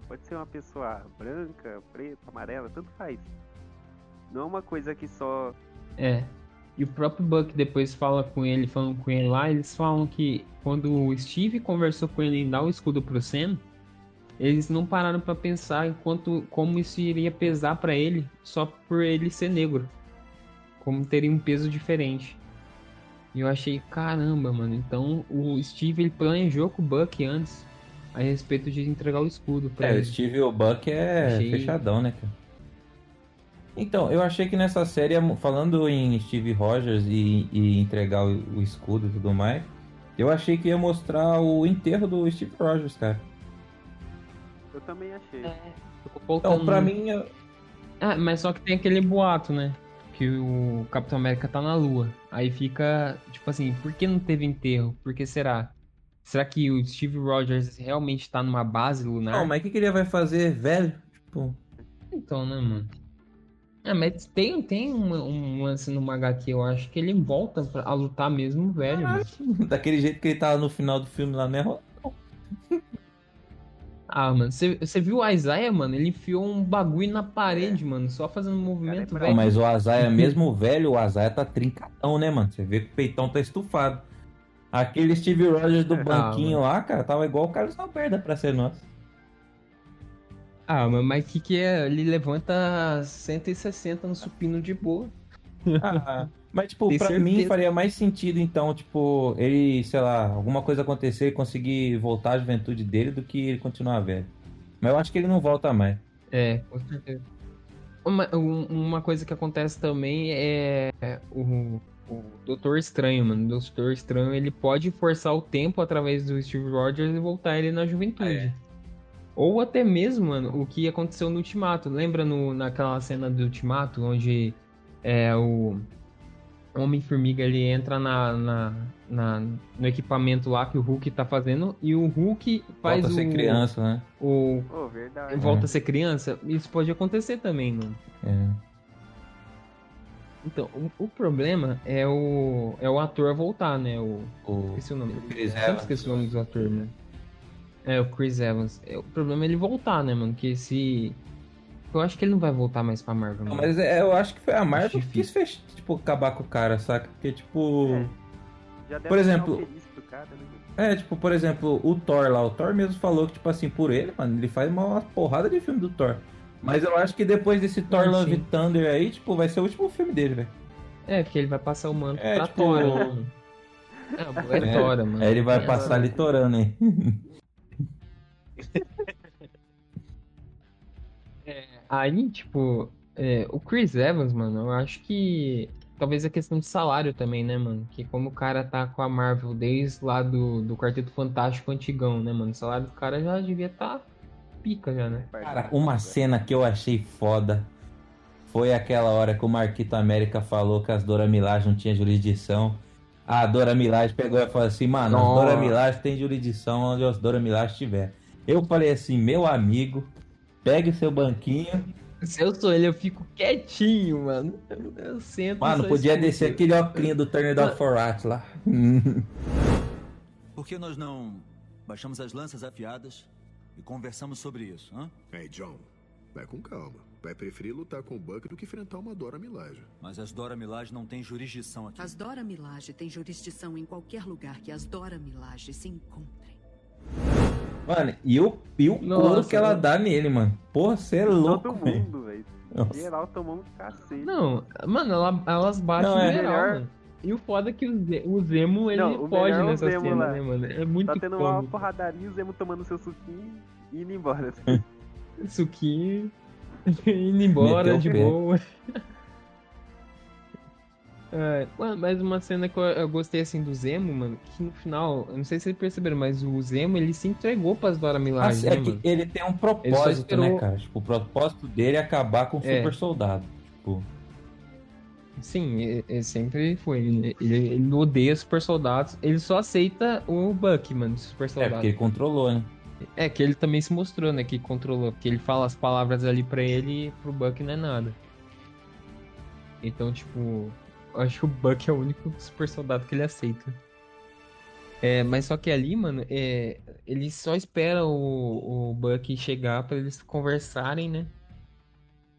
Pode ser uma pessoa branca, preta, amarela, tanto faz. Não é uma coisa que só. É. E o próprio Buck depois fala com ele, falando com ele lá, eles falam que quando o Steve conversou com ele em dar o escudo pro Sam, eles não pararam pra pensar enquanto como isso iria pesar pra ele só por ele ser negro. Como teria um peso diferente. E eu achei, caramba, mano. Então o Steve ele planejou com o Buck antes a respeito de entregar o escudo pra É, o ele. Steve e o Buck é Achei- fechadão, né, cara? Então, eu achei que nessa série, falando em Steve Rogers e, e entregar o, o escudo e tudo mais, eu achei que ia mostrar o enterro do Steve Rogers, cara. Eu também achei. Ficou faltando- Então, pra mim, eu- Ah, mas só que tem aquele boato, né? Que o Capitão América tá na Lua. Aí fica, tipo assim, por que não teve enterro? Por que será? Será que o Steve Rogers realmente tá numa base lunar? não, mas o que, que ele vai fazer, velho? Tipo, Então, né, mano? Ah, mas tem, tem um, um lance no HQ, eu acho que ele volta pra, a lutar mesmo, velho. daquele jeito que ele tava no final do filme lá, né? Ah, mano, você viu o Isaiah, mano? Ele enfiou um bagulho na parede, mano, só fazendo um movimento, Cara, é Não, velho. mas o Azaia, mesmo velho, o Azaia tá trincadão, né, mano? Você vê que o peitão tá estufado. Aquele Steve Rogers do Ah, banquinho mano. lá, cara, tava igual o Carlos Alberto pra ser nosso. Ah, mano, mas o que que é? Ele levanta 160 no supino de boa. Ah, mas, tipo, Tem pra certeza. mim faria mais sentido, então, tipo, ele, sei lá, alguma coisa acontecer e conseguir voltar à juventude dele do que ele continuar velho. Mas eu acho que ele não volta mais. É, com certeza. Uma, um- uma coisa que acontece também é o, o Doutor Estranho, mano. O Doutor Estranho, ele pode forçar o tempo através do Steve Rogers e voltar ele na juventude. Ou até mesmo, mano, o que aconteceu no Ultimato. Lembra no, naquela cena do Ultimato, onde é, o Homem-Formiga ele entra na, na, na- no equipamento lá que o Hulk tá fazendo e o Hulk faz Volta a ser o, criança, né? o Oh, verdade. volta a ser criança, isso pode acontecer também, mano. É. Então, o, o problema é o, é o ator voltar, né? O, O esqueci o nome. Chris Eu sempre Evans. esqueci o nome do ator, né? É, o Chris Evans. É, o problema é ele voltar, né, mano? Que se. Eu acho que ele não vai voltar mais pra Marvel, Não, mas é, eu acho que foi a Marvel que difícil. quis fech- tipo, acabar com o cara, saca? Porque, tipo. É. Já deve Por exemplo- um cara, né? É, tipo, por exemplo, o Thor lá, o Thor mesmo falou que, tipo assim, por ele, mano, ele faz uma porrada de filme do Thor. Mas eu acho que depois desse Thor Love sim. Thunder aí, tipo, vai ser o último filme dele, velho. É, porque ele vai passar o manto É, pra tipo- Tora, né, mano? É, é, É, Tora, mano. Aí ele vai Tem passar essa- litorando, hein? Aí, tipo, é, o Chris Evans, mano, eu acho que talvez a questão de salário também, né, mano? Que como o cara tá com a Marvel desde lá do, do Quarteto Fantástico antigão, né, mano? O salário do cara já devia tá pica já, né? Cara, uma cena que eu achei foda foi aquela hora que o Marquito América falou que as Dora Milaje não tinha jurisdição. A Dora Milaje pegou e falou assim, mano, as Nossa. Dora Milaje tem jurisdição onde as Dora Milaje estiver. Eu falei assim, meu amigo, pegue o seu banquinho. Se eu sou ele, eu fico quietinho, mano. Eu, eu sento Mano, podia escuto. descer aquele ocrinho do Turner Dog for Rat lá. Por que nós não baixamos as lanças afiadas e conversamos sobre isso, hã? Ei, John, vai com calma. Vai preferir lutar com o Buck do que enfrentar uma Dora Milaje. Mas as Dora Milaje não têm jurisdição aqui. As Dora Milaje têm jurisdição em qualquer lugar que as Dora Milaje se encontrem. Mano, e o, e o Nossa, couro que ela dá nele, mano. Porra, você é louco, Todo velho. mundo, velho. Geral tomou um cacete. Não, mano, ela- elas batem Não, é geral, melhor- mano. E o foda é que o, Ze- o Zemo, ele Não, o pode é o nessa Zemo cena, lá. né, mano? É muito Tá tendo uma cômico. porradaria, o Zemo tomando seu suquinho e indo embora. Suquinho, indo embora Meteu de boa. É, mano, mas uma cena que eu, eu gostei assim do Zemo, mano, que no final, eu não sei se vocês perceberam, mas o Zemo ele se entregou pras Dora Milaje, Assim, né, é que ele tem um propósito, esperou- né, cara? Tipo, o propósito dele é acabar com o É. super soldado. Tipo, Sim, ele, ele sempre foi. Ele, ele, ele odeia super soldados. Ele só aceita o Buck, mano, super é soldado. porque ele controlou, né? É, que ele também se mostrou, né? Que controlou. Porque ele fala as palavras ali pra ele e pro Buck não é nada. Então, tipo, acho que o Buck é o único super soldado que ele aceita. É, mas só que ali, mano, é, ele só espera o, o Buck chegar pra eles conversarem, né?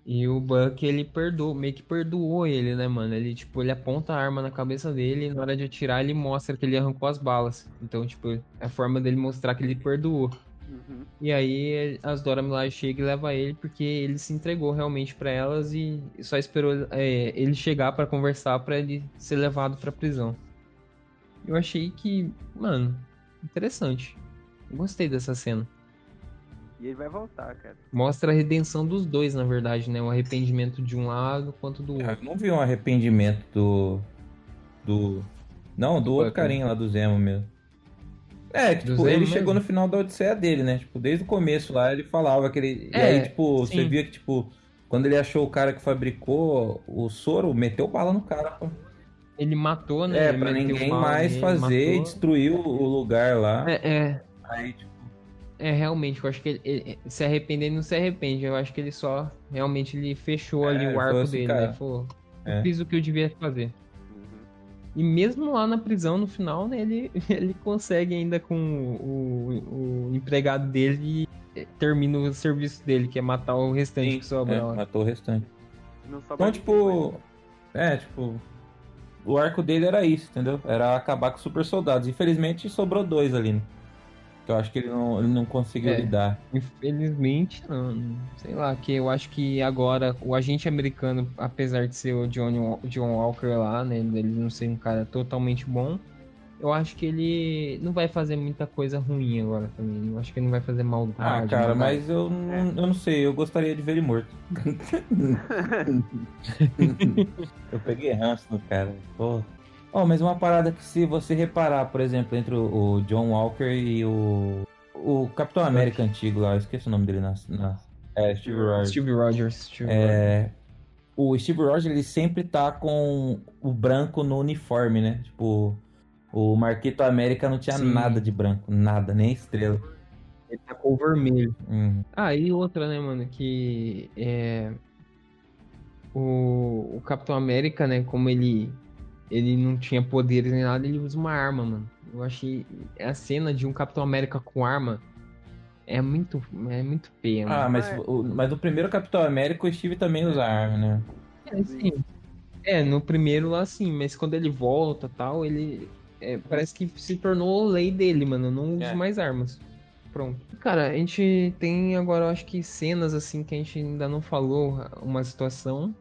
E o Buck, ele perdoou, meio que perdoou ele, né, mano? Ele, tipo, ele aponta a arma na cabeça dele e na hora de atirar ele mostra que ele arrancou as balas. Então, tipo, é a forma dele mostrar que ele perdoou. Uhum. E aí as Dora Milaje chega e leva ele porque ele se entregou realmente pra elas e só esperou é, ele chegar pra conversar pra ele ser levado pra prisão. Eu achei que, mano, interessante. Eu Gostei dessa cena. E ele vai voltar, cara. Mostra a redenção dos dois, na verdade, né? O arrependimento de um lado quanto do Eu outro. não vi um arrependimento do. Do. Não, do outro Buck, carinha lá do Zemo mesmo. É, tipo, ele mesmo? chegou no final da odisseia dele, né? Tipo, desde o começo lá ele falava que ele. e É, aí, tipo, você sim. via que, tipo, quando ele achou o cara que fabricou o soro, meteu bala no cara, pô. Ele matou, né? É, Ele pra ninguém bala mais fazer e matou. destruir o, o lugar lá. É, é, Aí, tipo, é, realmente, eu acho que ele, ele- se arrepender, ele não se arrepende. Eu acho que ele só, realmente, ele fechou É, ali o arco assim, dele, cara, né? Falou, é. fiz o que eu devia fazer. E mesmo lá na prisão, no final, né, ele, ele consegue ainda com o, o empregado dele e termina o serviço dele, que é matar o restante que sobra é, lá. matou o restante. Então, tipo. É, tipo. O arco dele era isso, entendeu? Era acabar com os super soldados. Infelizmente sobrou dois ali, né? Que eu acho que ele não, ele não conseguiu É. lidar. Infelizmente, não, sei lá, que eu acho que agora o agente americano, apesar de ser o Johnny, Wa- John Walker lá, né, ele não ser um cara totalmente bom, eu acho que ele não vai fazer muita coisa ruim agora também. Eu acho que ele não vai fazer maldade. Ah, cara, maldade. mas eu não, eu não sei, eu gostaria de ver ele morto. eu peguei ranço no cara, porra. Oh, mas uma parada que se você reparar, por exemplo, entre o, o John Walker e o. O Capitão América antigo lá, eu esqueci o nome dele na. na é, Steve Rogers. Steve Rogers. Steve Rogers. É, o Steve Rogers ele sempre tá com o branco no uniforme, né? Tipo, o Marquito América não tinha Sim. nada de branco, nada, nem estrela. Ele tá com o vermelho. Hum. Ah, e outra, né, mano, que é. O, o Capitão América, né, como ele ele não tinha poderes nem nada, ele usa uma arma, mano. Eu achei a cena de um Capitão América com arma é muito é muito feia, Ah, mas o, mas o primeiro Capitão América o Steve também usa arma, né? É, sim. É, no primeiro lá sim, mas quando ele volta tal, ele é, parece que se tornou lei dele, mano. Eu não uso É. mais armas. Pronto. Cara, a gente tem agora, eu acho que cenas assim que a gente ainda não falou uma situação.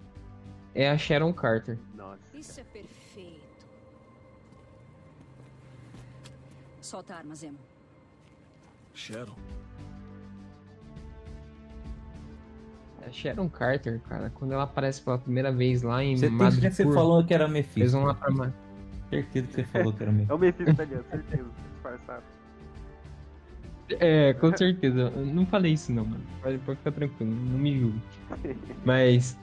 É a Sharon Carter. Nossa. Isso é perfeito. Solta a arma, Zemo. Sharon. A Sharon Carter, cara, quando ela aparece pela primeira vez lá em Você tem certeza que você falou que era eles Mephisto. vão lá pra... Certeza que você falou que era É Mephisto. o Mephisto, tá ligado? Certeza. Disfarçado. É, com certeza. Eu não falei isso não, mano. Pode ficar tranquilo, não me julgue. Mas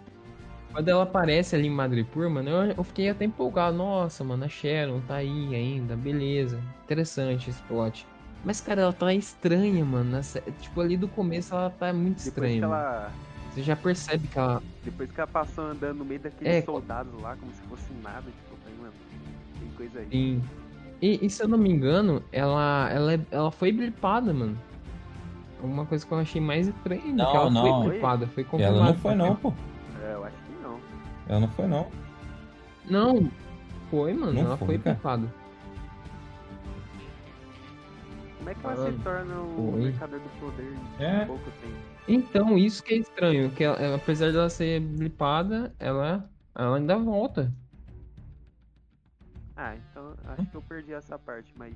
quando ela aparece ali em Madripoor, mano, eu, eu fiquei até empolgado. Nossa, mano, a Sharon tá aí ainda, beleza. Interessante esse plot. Mas, cara, ela tá estranha, mano. sé- Tipo, ali do começo ela tá muito Depois que estranha. ela. Você já percebe que ela. Depois que ela passou andando no meio daqueles É, soldados lá, como se fosse nada, tipo, falei, mano, tem coisa aí. Sim. E, e se eu não me engano, ela, ela, é- ela foi blipada, mano. Uma coisa que eu achei mais estranha Não, que ela não. foi blipada, foi Ela confirmado. não foi não, pô. É, eu acho. Ela não foi não. Não, foi, mano. Não ela foi, foi blipada. Como é que ela se torna o Foi. mercador do poder em É. pouco tempo? Então, isso que é estranho, que ela- ela, apesar dela ser blipada, ela, ela ainda volta. Ah, então acho que eu perdi essa parte, mas.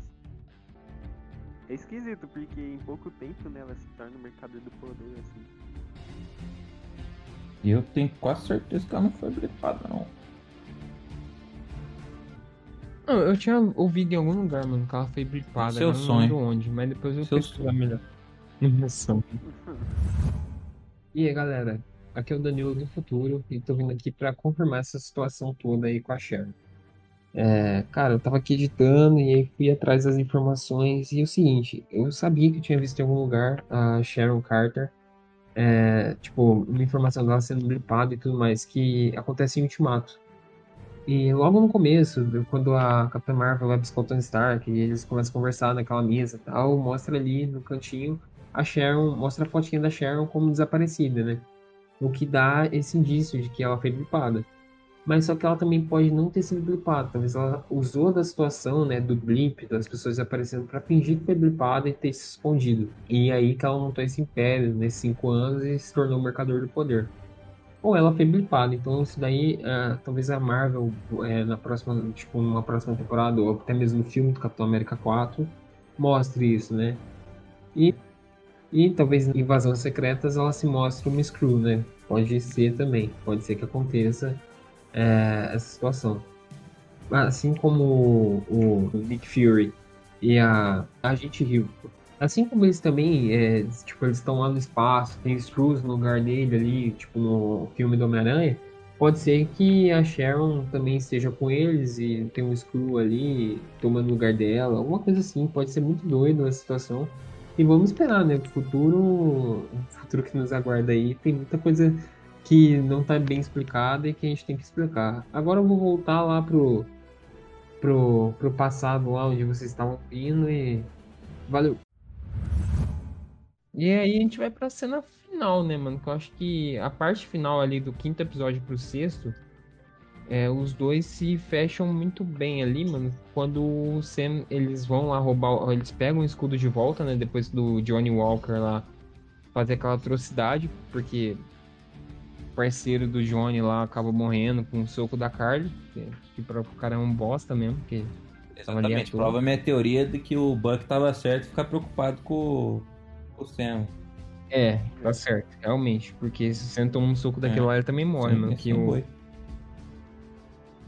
É esquisito, porque em pouco tempo, né, ela se torna o mercador do poder, assim. E eu tenho quase certeza que ela não foi blipada, não. Não, eu tinha ouvido em algum lugar, mano, que ela foi blipada. Seu sonho. Não lembro onde, mas depois eu Seu pesquisar melhor. Minha sonho. E aí, galera, aqui é o Danilo do futuro e tô vindo aqui pra confirmar essa situação toda aí com a Sharon. É, cara, eu tava aqui editando e aí fui atrás das informações e é o seguinte, eu sabia que eu tinha visto em algum lugar a Sharon Carter, é, tipo, uma informação dela sendo blipada e tudo mais, que acontece em Ultimato. E logo no começo, quando a Capitã Marvel vai buscar o Tony Stark e eles começam a conversar naquela mesa e tal, mostra ali no cantinho a Sharon, mostra a fotinha da Sharon como desaparecida, né? O que dá esse indício de que ela foi blipada. Mas só que ela também pode não ter sido blipada. Talvez ela usou da situação, né, do blip, das pessoas aparecendo para fingir que foi blipada e ter se escondido. E aí que ela montou esse império nesses cinco anos e se tornou o mercador do poder. Ou ela foi blipada. Então isso daí, ah, talvez a Marvel, eh, na próxima, tipo, numa próxima temporada, ou até mesmo no filme do Capitão América 4, mostre isso, né? E e talvez em Invasões Secretas ela se mostre uma Screw, né? Pode ser também. Pode ser que aconteça é, essa situação. Assim como o, o Nick Fury e a Agente Hill. Assim como eles também, é, tipo, eles estão lá no espaço, tem Screws no lugar dele ali, tipo no filme do Homem-Aranha, pode ser que a Sharon também esteja com eles e tem um Screw ali tomando lugar dela, alguma coisa assim, pode ser muito doido essa situação. E vamos esperar, né? O futuro, o futuro que nos aguarda aí, tem muita coisa que não tá bem explicada e que a gente tem que explicar. Agora eu vou voltar lá pro, pro, pro passado, lá onde vocês estavam vindo e. Valeu! E aí a gente vai pra cena final, né, mano? Que eu acho que a parte final ali do quinto episódio pro sexto, é, os dois se fecham muito bem ali, mano. Quando o Sam, eles vão lá roubar, eles pegam o escudo de volta, né? Depois do Johnny Walker lá fazer aquela atrocidade, porque parceiro do Johnny lá acaba morrendo com um soco da Carly, que, que o cara é um bosta mesmo, à Exatamente. Prova a minha teoria de que o Buck tava certo e ficar preocupado com, com o Sam. É, tá certo, realmente. Porque se você toma um soco daquele É. lá, ele também morre, Sim, mano. Que é um o, boi.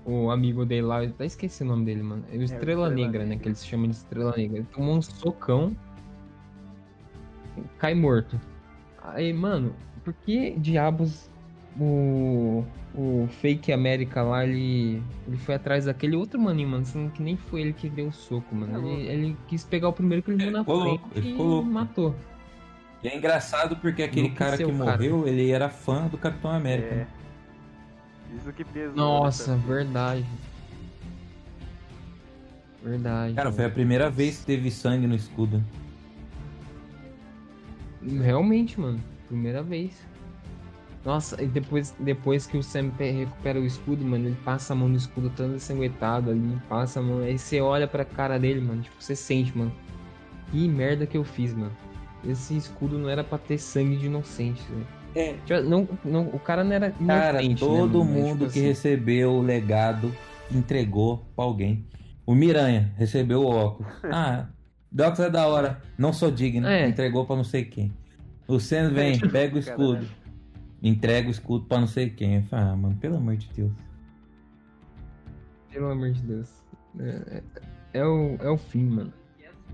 o amigo dele lá, eu até esqueci o nome dele, mano. É o Estrela Estrela Negra, né? Negra. Que eles chamam de Estrela Negra. Ele tomou um socão, cai morto. Aí, mano, por que diabos o, o Fake América lá, ele, ele foi atrás daquele outro maninho, mano, sendo que nem foi ele que deu o soco, mano. Louco. Ele, ele quis pegar o primeiro que ele viu na ficou frente louco, ele e ficou louco. matou. E é engraçado porque aquele Não cara que o cara. morreu, ele era fã do Capitão América. É. né? Isso que pesou. Nossa, nessa- verdade. Verdade. Cara, foi a primeira vez que teve sangue no escudo. Realmente, mano. Primeira vez. Nossa, e depois, depois que o Sam pe- recupera o escudo, mano, ele passa a mão no escudo todo ensanguentado ali, passa a mão, aí você olha pra cara dele, mano, tipo, você sente, mano. Que merda que eu fiz, mano. Esse escudo não era pra ter sangue de inocente, velho. É. Tipo, não, não, o cara não era Cara, inocente, né, todo mano? Mas, mundo tipo que assim, recebeu o legado entregou pra alguém. O Miranha recebeu o óculos. Ah, óculos é da hora. Não sou digno. É. Entregou pra não sei quem. O Sen vem, pega o escudo. Entrega o escudo pra não sei quem. Eu ah, mano, pelo amor de Deus. Pelo amor de Deus. É, é, é o, é o fim, mano.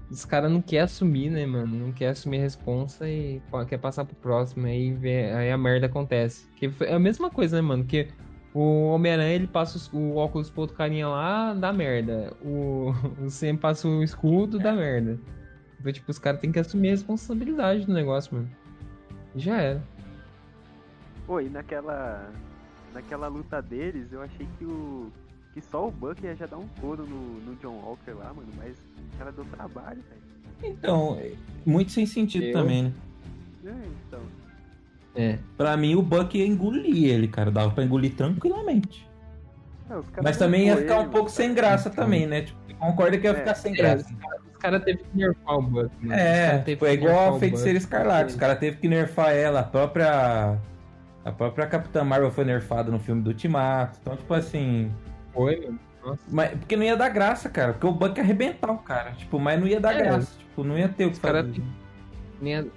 Os caras não querem assumir, né, mano? Não quer assumir a responsa e quer passar pro próximo. Aí, vê- aí a merda acontece. Que é a mesma coisa, né, mano? Que o Homem-Aranha, ele passa os- o óculos pro outro carinha lá, dá merda. O, o Sam passa o escudo, dá merda. Então, tipo, os caras têm que assumir a responsabilidade do negócio, mano. Já era. Pô, e naquela. Naquela luta deles, eu achei que o. Que só o Buck ia já dar um couro no, no John Walker lá, mano, mas o cara deu trabalho, velho. Então, é muito sem sentido Eu- também, né? É, então. É. Pra mim, o Buck ia engolir ele, cara. Dava pra engolir tranquilamente. É, caras Mas também ia ficar um ele, pouco mano. sem graça também, né? Tipo, concorda que ia É. ficar sem É, graça. Os caras teve que nerfar o Buck. Os É, foi igual a o Feiticeira Escarlate. Os caras teve que nerfar ela. A própria. A própria Capitã Marvel foi nerfada no filme do Ultimato. Então, tipo assim. Foi. Nossa. Mas, porque não ia dar graça, cara. Porque o Buck ia arrebentar o cara. Tipo, mas não ia dar É. graça. Tipo, não ia ter o que Os caras fazer. nem ia,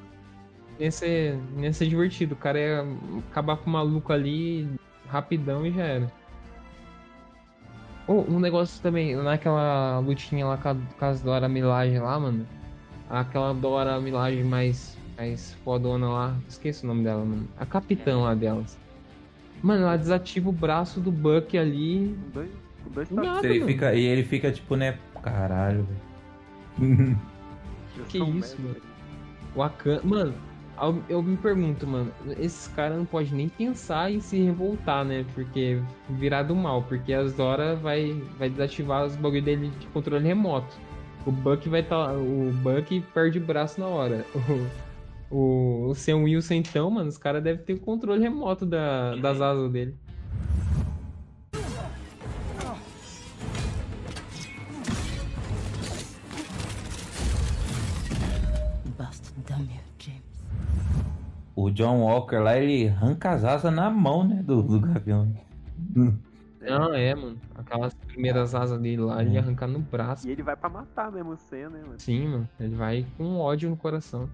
ia ser, nem ia ser divertido. O cara ia acabar com o maluco ali rapidão e já era. Oh, um negócio também, naquela lutinha lá com a, com as Dora Milaje lá, mano. Aquela Dora Milaje mais, mais fodona lá. Esqueci o nome dela, mano. A capitã lá delas. Mano, ela desativa o braço do Buck ali. Com dois, com dois Do nada, Ele mano. fica, e ele fica, tipo, né? Caralho, velho. Que isso, mano. Wakanda. Mano, eu, eu me pergunto, mano, esses caras não podem nem pensar em se revoltar, né? Porque virar do mal, porque as Dora vai, vai desativar os bagulho dele de controle remoto. O Buck vai tá. O Buck perde o braço na hora. O, o, o Sam Wilson, então, mano, os caras devem ter o controle remoto da, das asas dele. Basta dá-me, James. O John Walker lá, ele arranca as asas na mão, né? Do, do Gavião. Não, é, mano. Aquelas primeiras asas dele lá, ele ia arrancar no braço. E ele vai pra matar mesmo o né, mano? Sim, mano. Ele vai com ódio no coração.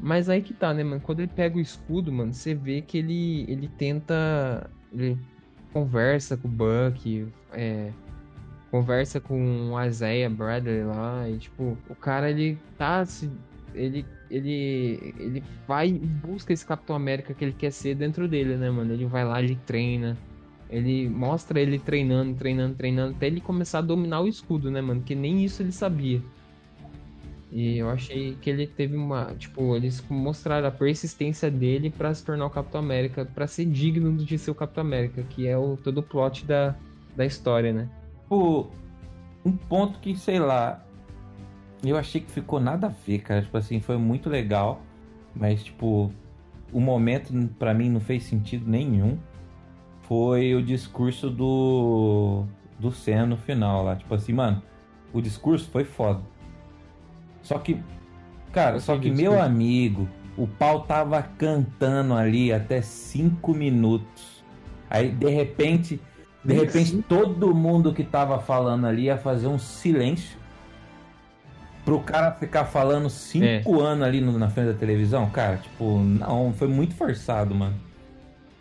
Mas aí que tá, né, mano? Quando ele pega o escudo, mano, você vê que ele, ele tenta. Ele conversa com o Buck, é, conversa com o Isaiah Bradley lá, e tipo, o cara ele tá se. Ele, ele, ele vai e busca esse Capitão América que ele quer ser dentro dele, né, mano? Ele vai lá, ele treina. Ele mostra ele treinando, treinando, treinando, até ele começar a dominar o escudo, né, mano? Que nem isso ele sabia. E eu achei que ele teve uma. Tipo, eles mostraram a persistência dele pra se tornar o Capitão América, pra ser digno de ser o Capitão América, que é o, todo o plot da, da história, né? Tipo, um ponto que, sei lá, eu achei que ficou nada a ver, cara. Tipo assim, foi muito legal, mas, tipo, o momento pra mim não fez sentido nenhum. Foi o discurso do. do Senna no final lá. Tipo assim, mano, o discurso foi foda. Só que, cara, Eu só que meu amigo, o pau tava cantando ali até cinco minutos. Aí, de repente, de Nem repente, todo mundo que tava falando ali ia fazer um silêncio pro cara ficar falando cinco anos ali no- na frente da televisão. Cara, tipo, não, foi muito forçado, mano.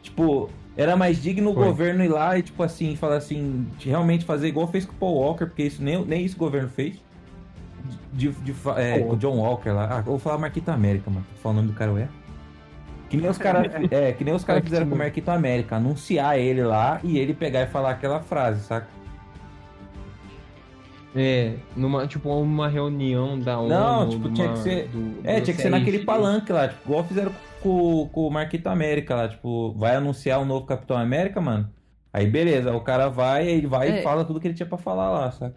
Tipo, era mais digno o Foi. governo ir lá e, tipo assim, falar assim, realmente fazer igual fez com o Paul Walker, porque isso, nem, nem isso o governo fez. De, de, é, Paul com o John Walker lá. Ah, vou falar Marquito América, mano. Falar o nome do cara, ué. Que nem os caras é, que nem os caras fizeram com o Marquito América, anunciar ele lá e ele pegar e falar aquela frase, saca? É, numa, tipo, uma reunião da ONU. Não, tipo, tinha que ser. do- é, do tinha que ser naquele palanque lá, tipo, igual fizeram com, com o Marquito América lá, tipo, vai anunciar o novo Capitão América, mano. Aí beleza, o cara vai, ele vai É. e fala tudo que ele tinha pra falar lá, saca?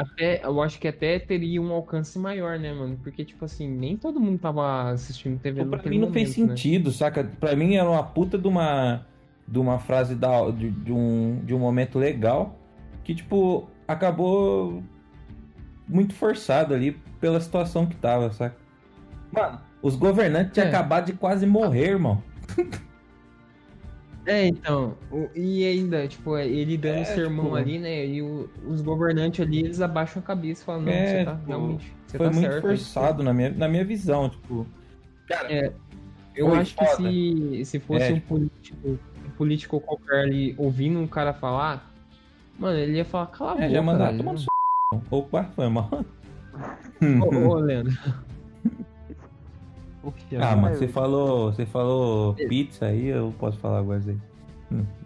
Até, eu acho que até teria um alcance maior, né, mano? Porque, tipo assim, nem todo mundo tava assistindo TV Tipo, pra mim não fez momento, né? sentido, saca? Pra mim era uma puta de uma, de uma frase da, de, de um, de um momento legal que, tipo, acabou muito forçado ali pela situação que tava, saca? Mano, Os governantes tinham É. acabado de quase morrer, irmão. É, então, o- e ainda, tipo, ele dando É, sermão tipo- ali, né? E o- os governantes ali, eles abaixam a cabeça e falam, não, É, você tá tipo, realmente. Você Foi tá muito certo. forçado na minha, na minha visão, tipo. Cara, É, Eu acho foda. que se, se fosse É, um tipo- político, um político qualquer ali ouvindo um cara falar, mano, ele ia falar, cala a é, boca, já mandar velho. tomar no c... Opa, foi mal. Ô, ô, Leandro. O que é, Ah, mano, você falou, você falou pizza aí, eu posso falar agora aí.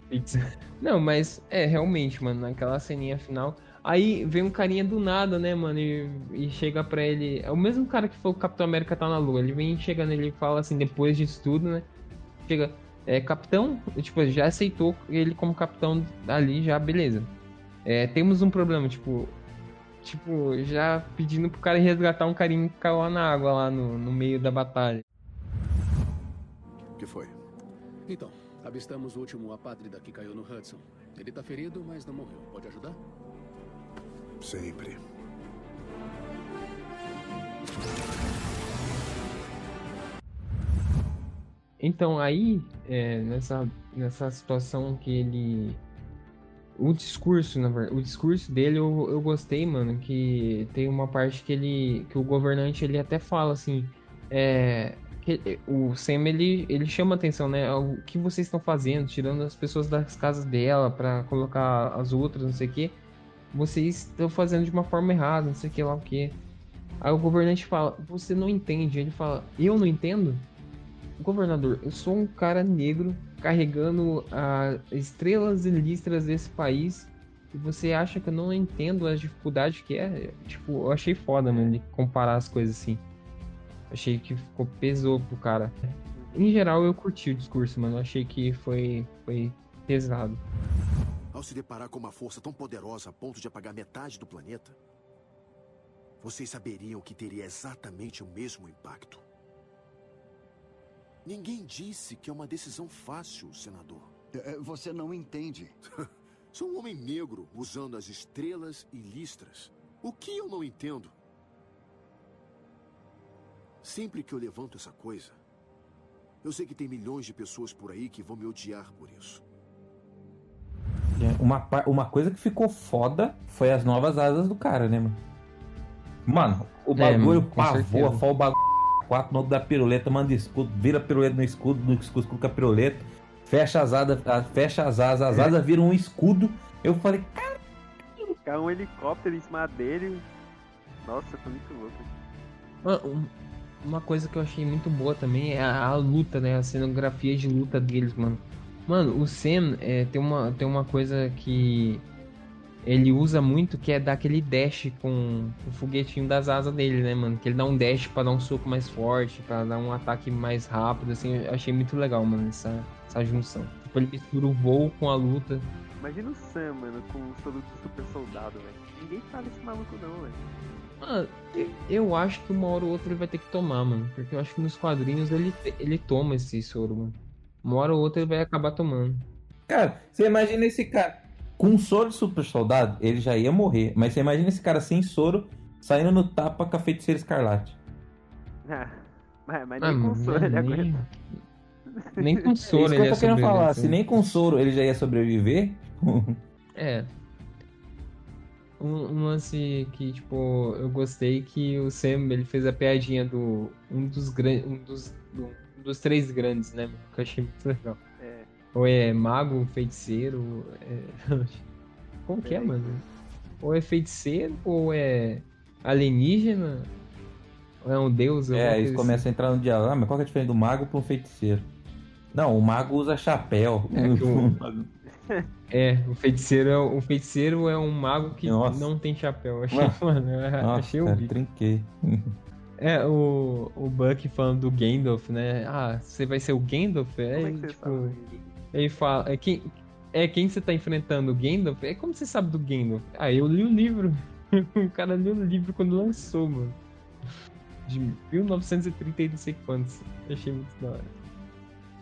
Pizza. Não, mas é, realmente, mano, naquela ceninha final. Aí vem um carinha do nada, né, mano, e, e chega pra ele. É o mesmo cara que foi o Capitão América tá na lua. Ele vem chega nele e fala assim, depois disso tudo, né? Chega, é, capitão, tipo, já aceitou ele como capitão ali, já, beleza. É, temos um problema, tipo. Tipo, já pedindo pro cara resgatar um carinha que caiu lá na água, lá no, no meio da batalha. O que foi? Então, avistamos o último apátrida que caiu no Hudson. Ele tá ferido, mas não morreu. Pode ajudar? Sempre. Então, aí, é, nessa, nessa situação que ele. O discurso, na verdade, o discurso dele eu, eu gostei, mano, que tem uma parte que ele. que o governante ele até fala assim. É, que, o Sam ele, ele chama atenção, né? O que vocês estão fazendo, tirando as pessoas das casas dela pra colocar as outras, não sei o que. Vocês estão fazendo de uma forma errada, não sei o que lá o que. Aí o governante fala, você não entende. Ele fala, eu não entendo? Governador, eu sou um cara negro carregando as estrelas e listras desse país e você acha que eu não entendo as dificuldades que é? Tipo, eu achei foda, mano, de comparar as coisas assim. Achei que ficou pesou pro cara. Em geral, eu curti o discurso, mano. Achei que foi, foi pesado. Ao se deparar com uma força tão poderosa a ponto de apagar metade do planeta, vocês saberiam que teria exatamente o mesmo impacto. Ninguém disse que é uma decisão fácil, senador. Você não entende. Sou um homem negro usando as estrelas e listras. O que eu não entendo? Sempre que eu levanto essa coisa, eu sei que tem milhões de pessoas por aí que vão me odiar por isso. É, Uma, uma coisa que ficou foda foi as novas asas do cara, né, mano? Mano, o É, bagulho pavoa, certeza. fala o bagulho 4 no da piruleta, manda escudo, vira a piruleta no escudo, no escudo com a piruleta, fecha as asas, a- fecha as asas, as É. asas viram um escudo. Eu falei, Caiu um helicóptero em cima dele. Nossa, foi muito louco. Mano, um- uma coisa que eu achei muito boa também é a, a luta, né? A cenografia de luta deles, mano. Mano, o Sam é, tem, uma, tem uma coisa que ele usa muito que é dar aquele dash com o foguetinho das asas dele, né, mano? Que ele dá um dash pra dar um soco mais forte, pra dar um ataque mais rápido, assim. Eu achei muito legal, mano, essa, essa junção. Tipo, ele mistura o voo com a luta. Imagina o Sam, mano, com o soro do super soldado, velho. Ninguém fala esse maluco não, velho. Mano, eu, eu acho que uma hora ou outra ele vai ter que tomar, mano. Porque eu acho que nos quadrinhos ele, ele toma esse soro, mano. Uma hora ou outra ele vai acabar tomando. cara, você imagina esse cara com um soro de super soldado, ele já ia morrer. Mas você imagina esse cara sem soro saindo no tapa com a feiticeira escarlate. Ah, mas, mas Ah, nem com mano, soro ele nem- aguenta. Nem com soro ele ia sobreviver, falar. assim. Se nem com soro ele já ia sobreviver. É. Um, um lance que, tipo, eu gostei que o Sam, ele fez a piadinha do... Um dos grandes... Um dos, do- um dos três grandes, né? Que eu achei muito legal. Ou é mago, feiticeiro... é- Como que é, mano? Ou é feiticeiro, ou é alienígena, ou é um deus, É, eles assim. começam a entrar no diálogo. Ah, mas qual que é a diferença do mago para um feiticeiro? Não, o mago usa chapéu. É que o- É, o feiticeiro é, o feiticeiro é um mago que Nossa. não tem chapéu. Eu Achei, Nossa. mano, eu Nossa, achei o cara, trinquei. É, o, o Buck falando do Gandalf, né? Ah, você vai ser o Gandalf? É, Como é que você tipo? Ele fala, é quem, é quem você tá enfrentando, o Gandalf? É como você sabe do Gandalf? Ah, eu li o livro. o cara leu o livro quando lançou, mano. De 1930 e não sei quantos. Eu achei muito da hora.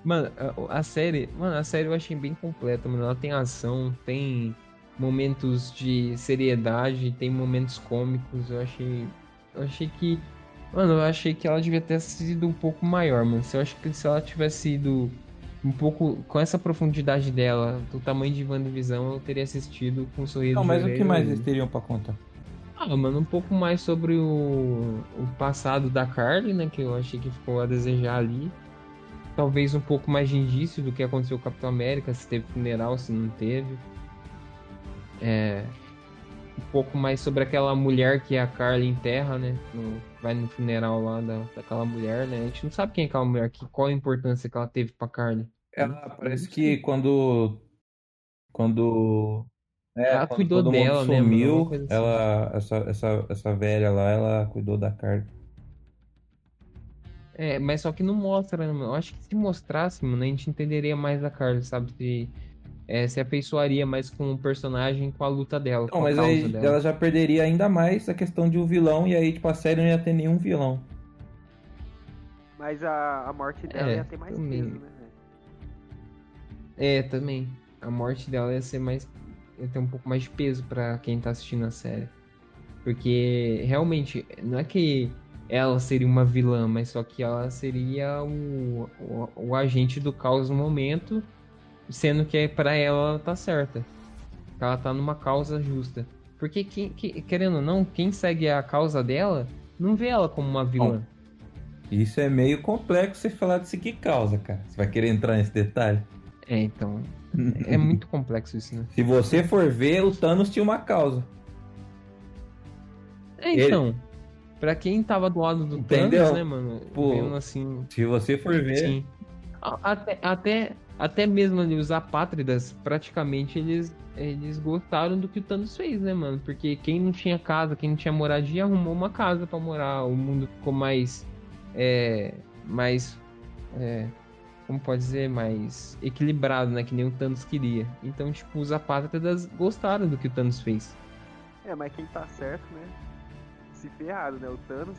Mano, a, a série, mano, a série eu achei bem completa, mano. Ela tem ação, tem momentos de seriedade, tem momentos cômicos. Eu achei, eu achei que Mano, eu achei que ela devia ter sido um pouco maior, mano. Eu acho que se ela tivesse ido um pouco com essa profundidade dela, do tamanho de WandaVision, eu teria assistido com um sorriso Não, mas o que mais eles teriam pra contar? Ah, mano, um pouco mais sobre o, o passado da Carly, né? Que eu achei que ficou a desejar ali. Talvez um pouco mais de indício do que aconteceu com o Capitão América, se teve funeral, se não teve. É. Um pouco mais sobre aquela mulher que a Carly enterra, né? no- vai no funeral lá da, daquela mulher, né? A gente não sabe quem é aquela mulher, que, qual a importância que ela teve pra Carly. Ela parece que quando. Quando. É, Ela quando cuidou todo mundo dela, né, mano? sumiu, coisa assim. ela, essa, essa, essa velha lá, ela cuidou da Carly. É, mas só que não mostra, né, mano? Eu acho que se mostrasse, mano, a gente entenderia mais a Carly, sabe? Se, é, se afeiçoaria mais com o personagem, com a luta dela, Não, mas aí dela. ela já perderia ainda mais a questão de um vilão, e aí, tipo, a série não ia ter nenhum vilão. Mas a, a morte dela É, ia ter mais também. peso, né? É, também. A morte dela ia ser mais. ia ter um pouco mais de peso pra quem tá assistindo a série. Porque realmente, não é que ela seria uma vilã, mas só que ela seria o, o, o agente do caos no momento, sendo que pra ela ela tá certa. Ela tá numa causa justa. Porque, quem, que- querendo ou não, quem segue a causa dela não vê ela como uma vilã. Isso é meio complexo você falar disso que causa, cara. Você vai querer entrar nesse detalhe? É, então. É muito complexo isso, né? Se você for ver, o Thanos tinha uma causa. É, então. Pra quem tava do lado do Entendeu? Thanos, né, mano? Pô, assim. Se você for ver. Sim. Até, até, até mesmo ali os apátridas, praticamente eles, eles gostaram do que o Thanos fez, né, mano? Porque quem não tinha casa, quem não tinha moradia, arrumou uma casa pra morar. O mundo ficou mais. É, mais. É, como pode dizer? Mais equilibrado, né? Que nem o Thanos queria. Então, tipo, os apátridas gostaram do que o Thanos fez. É, mas quem tá certo, né? Se ferraram, né? O Thanos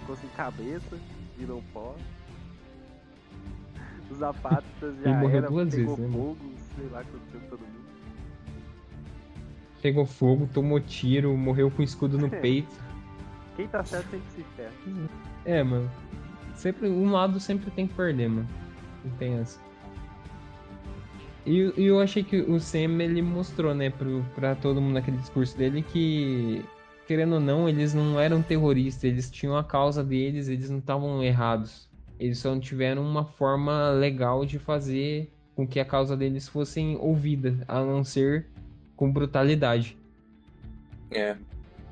ficou sem cabeça, virou pó. Os apátridas já morreu era, duas pegou vezes, né, fogo, sei lá aconteceu com todo mundo. Pegou fogo, tomou tiro, morreu com escudo no peito. Quem tá certo sempre se ferra. É, mano. Sempre, um lado sempre tem que perder, mano. Não tem essa. E, e eu achei que o Sam, ele mostrou, né, pro, pra todo mundo naquele discurso dele que, querendo ou não, eles não eram terroristas, eles tinham a causa deles, eles não estavam errados. Eles só não tiveram uma forma legal de fazer com que a causa deles fossem ouvida, a não ser com brutalidade. É.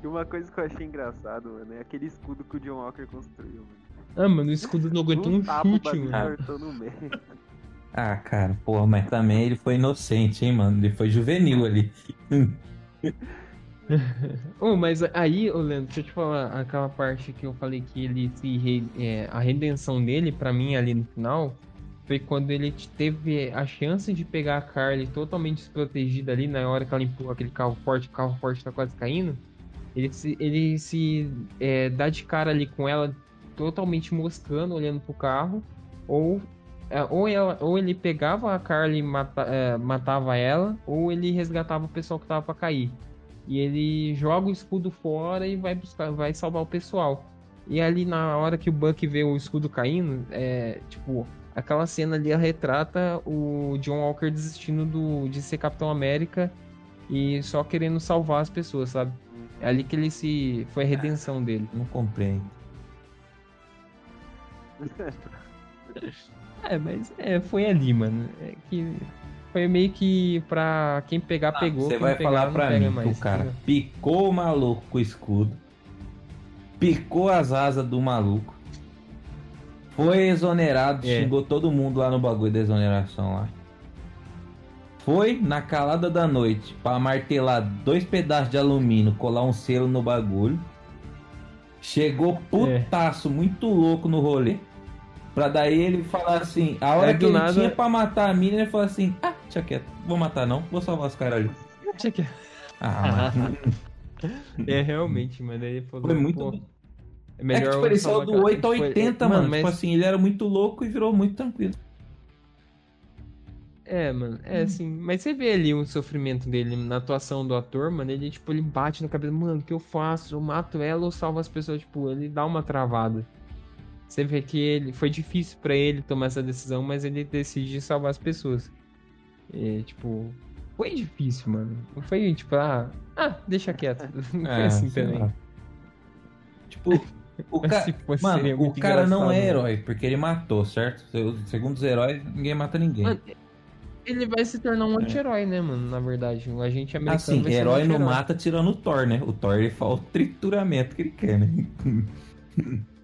E uma coisa que eu achei engraçado, mano, é aquele escudo que o John Walker construiu, mano. Ah, mano, o escudo não aguentou um tapa, o chute, mano. cortou no meio. Ah, cara, porra, mas também ele foi inocente, hein, mano? Ele foi juvenil ali. Oh, mas aí, ô Leandro, deixa eu te falar aquela parte que eu falei que ele se re- é, a redenção dele, pra mim, ali no final, foi quando ele teve a chance de pegar a Carly totalmente desprotegida ali, na hora que ela empurra aquele carro forte, o carro forte tá quase caindo. Ele se, ele se é, dá de cara ali com ela totalmente moscando, olhando pro carro, ou, é, ou, ela, ou ele pegava a Carly e mata, é, matava ela, ou ele resgatava o pessoal que tava pra cair. E ele joga o escudo fora e vai buscar, vai salvar o pessoal. E ali na hora que o Buck vê o escudo caindo, é tipo, aquela cena ali retrata o John Walker desistindo do, de ser Capitão América e só querendo salvar as pessoas, sabe? É ali que ele se. Foi a redenção dele. Não compreendo. É, mas é, foi ali, mano. É que foi meio que pra quem pegar, pegou. Você vai pegar, falar pra mim mais, que o cara entendeu? picou o maluco com o escudo, picou as asas do maluco, foi exonerado, É. xingou todo mundo lá no bagulho da exoneração lá. Foi na calada da noite pra martelar dois pedaços de alumínio, colar um selo no bagulho. Chegou É. putaço, muito louco no rolê. Pra daí ele falar assim, a hora Aí, que ele nada- tinha pra matar a mina, ele falou assim, ah, deixa quieto, vou matar não, vou salvar os caras ali. Deixa quieto. Ah, mano. É, realmente, daí ele falou. Foi muito pô. É É melhor que tipo, ele saiu do aquela- 8 ao foi- 80, Mano, mano. mas- Tipo assim, ele era muito louco e virou muito tranquilo. É, mano, é assim, mas você vê ali o sofrimento dele na atuação do ator, mano, ele, tipo, ele bate na cabeça, mano, o que eu faço? Eu mato ela ou salvo as pessoas? Tipo, ele dá uma travada. Você vê que ele, foi difícil pra ele tomar essa decisão, mas ele decide salvar as pessoas. E, tipo, foi difícil, mano. Não foi, tipo, ah, ah deixa quieto. Não foi É, assim sei também. lá. Tipo, o, ca... fosse, Mano, o cara não é né? herói, porque ele matou, certo? Se- Segundo os heróis, ninguém mata ninguém. Mano, ele vai se tornar um anti-herói, né, mano? Na verdade, o agente americano Assim, vai ser um herói não mata tirando o Thor, né? O Thor ele fala o trituramento que ele quer, né?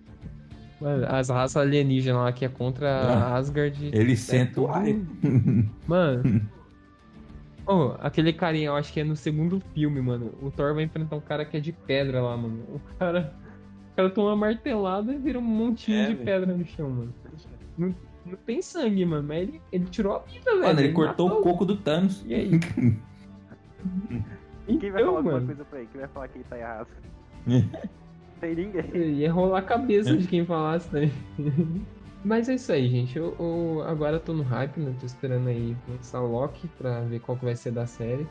Mano, as raças alienígenas lá que é contra Ah, Asgard. ele é senta o tudo-. Mano. Oh, aquele carinha, eu acho que é no segundo filme, mano. O Thor vai enfrentar um cara que é de pedra lá, mano. O cara. O cara toma uma martelada e vira um montinho É, de velho. pedra no chão, mano. Não, não tem sangue, mano. Mas ele, ele tirou a vida, velho. Mano, ele cortou matou. o coco do Thanos. E aí? Quem vai Então, falar alguma mano. coisa pra ele? Quem vai falar que ele tá errado? Tem ninguém. Ia rolar a cabeça de quem falasse, né? Mas é isso aí, gente. Eu, eu agora tô no hype, né? Tô esperando aí lançar o Loki pra ver qual que vai ser da série.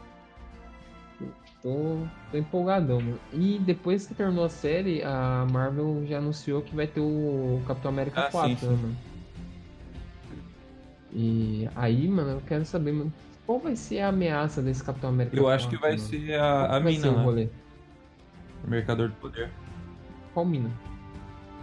Tô, tô empolgadão, mano. E depois que terminou a série, a Marvel já anunciou que vai ter o Capitão América Ah, 4, sim, né, sim. mano? E aí, mano, eu quero saber, mano, qual vai ser a ameaça desse Capitão América Eu 4, acho que vai mano? ser a, a vai mina ser o lá. rolê? O Mercador do Poder. Qual mina?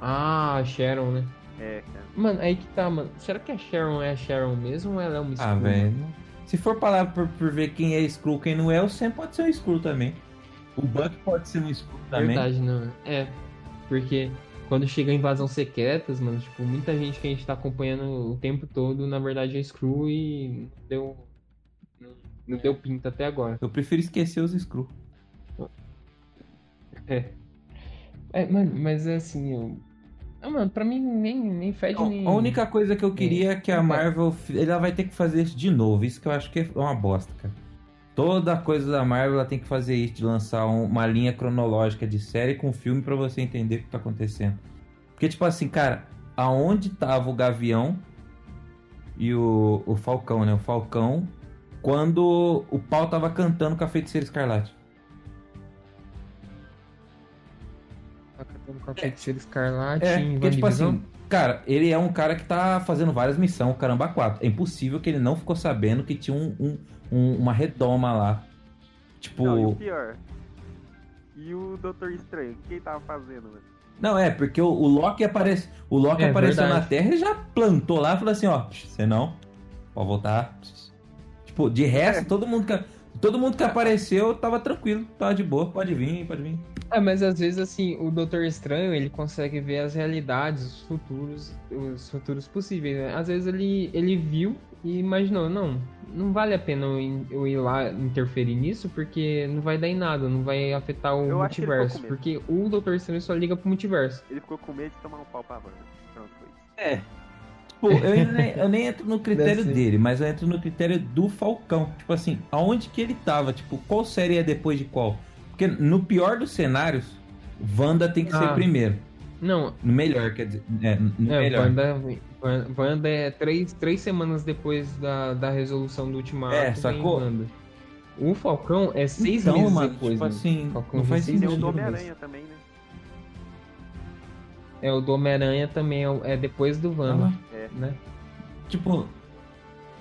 Ah, a Sharon, né? É, cara. Mano, aí que tá, mano. Será que a Sharon é a Sharon mesmo ou ela é uma Ah, Skrull? velho. Se for parar por, por ver quem é Skrull, quem não é, o Sam pode ser um Skrull também. O Buck pode ser um Skrull também. Verdade, não. É. Porque quando chega a invasão secretas, mano, tipo, muita gente que a gente tá acompanhando o tempo todo, na verdade é Skrull e não deu. Não, não deu pinta até agora. Eu prefiro esquecer os Skrull. É. É, mano, mas é assim, eu. Ah, mano, pra mim nem, nem fede nem. A única coisa que eu queria é que a Não, Marvel. Ela vai ter que fazer isso de novo. Isso que eu acho que é uma bosta, cara. Toda coisa da Marvel ela tem que fazer isso, de lançar um- uma linha cronológica de série com filme pra você entender o que tá acontecendo. Porque, tipo assim, cara, aonde tava o Gavião e o, o Falcão, né? O Falcão, quando o pau tava cantando com a feiticeira escarlate. Tá cantando com a feiticeira escarlate É, em porque, tipo assim, cara, ele é um cara que tá fazendo várias missões, caramba, quatro. É impossível que ele não ficou sabendo que tinha um, um- um- uma redoma lá. Tipo. Não, e o pior. E o Doutor Estranho? O que ele tava fazendo, mano? Não, é, porque o, o Loki aparece. O Loki É, apareceu verdade. na Terra e já plantou lá e falou assim, ó, você não, pode voltar. Tipo, de resto, todo mundo que. Todo mundo que apareceu tava tranquilo, tava de boa, pode vir, pode vir. É, mas às vezes, assim, o Doutor Estranho, ele consegue ver as realidades, os futuros, os futuros possíveis, né? Às vezes ele, ele viu e imaginou, não, não vale a pena eu, ir lá interferir nisso, porque não vai dar em nada, não vai afetar o Eu multiverso, porque o Doutor Estranho só liga pro multiverso. Ele ficou com medo de tomar um pau pra Wanda. Pronto, foi isso. É. Tipo, eu nem, eu nem entro no critério ser. dele, mas eu entro no critério do Falcão. Tipo assim, aonde que ele tava? Tipo, qual série é depois de qual? Porque no pior dos cenários, Wanda tem que ser Ah. primeiro. Não, No melhor, quer dizer. É, no é, melhor. Wanda, Wan- Wanda é três, três semanas depois da, da resolução do Ultimato. É, sacou? Wanda. O Falcão é seis Então, meses mano, depois. tipo mano. assim, Falcão não faz seis Tem o do. Homem-Aranha também, né? É, o do Homem-Aranha também é, é depois do Wanda, É. né? Tipo,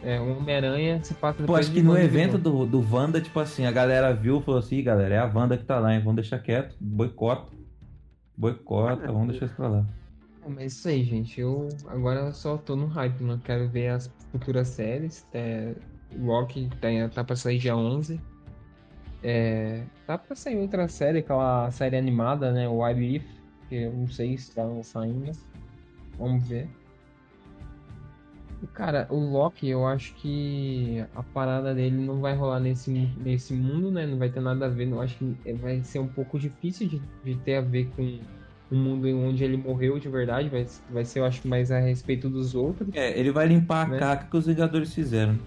É, o Homem-Aranha se passa pô, depois acho de que no Wanda evento do, do Wanda, tipo assim, a galera viu e falou assim, "Ih, galera, é a Wanda que tá lá, hein? Vamos deixar quieto, boicota. Boicota, vamos deixar isso pra lá. É, Mas isso aí, gente. Eu agora só tô no hype, mano. Quero ver as futuras séries. É, Rock tá, tá pra sair dia 11. É, tá pra sair outra série, aquela série animada, né? O What If, que eu não sei se vai lançar ainda. Vamos ver. E, cara, o Loki, eu acho que a parada dele não vai rolar nesse, nesse mundo, né? Não vai ter nada a ver. Eu acho que vai ser um pouco difícil de, de ter a ver com o mundo onde ele morreu de verdade. Vai, vai ser, eu acho, que mais a respeito dos outros. É, ele vai limpar a Né? caca que os Vingadores fizeram.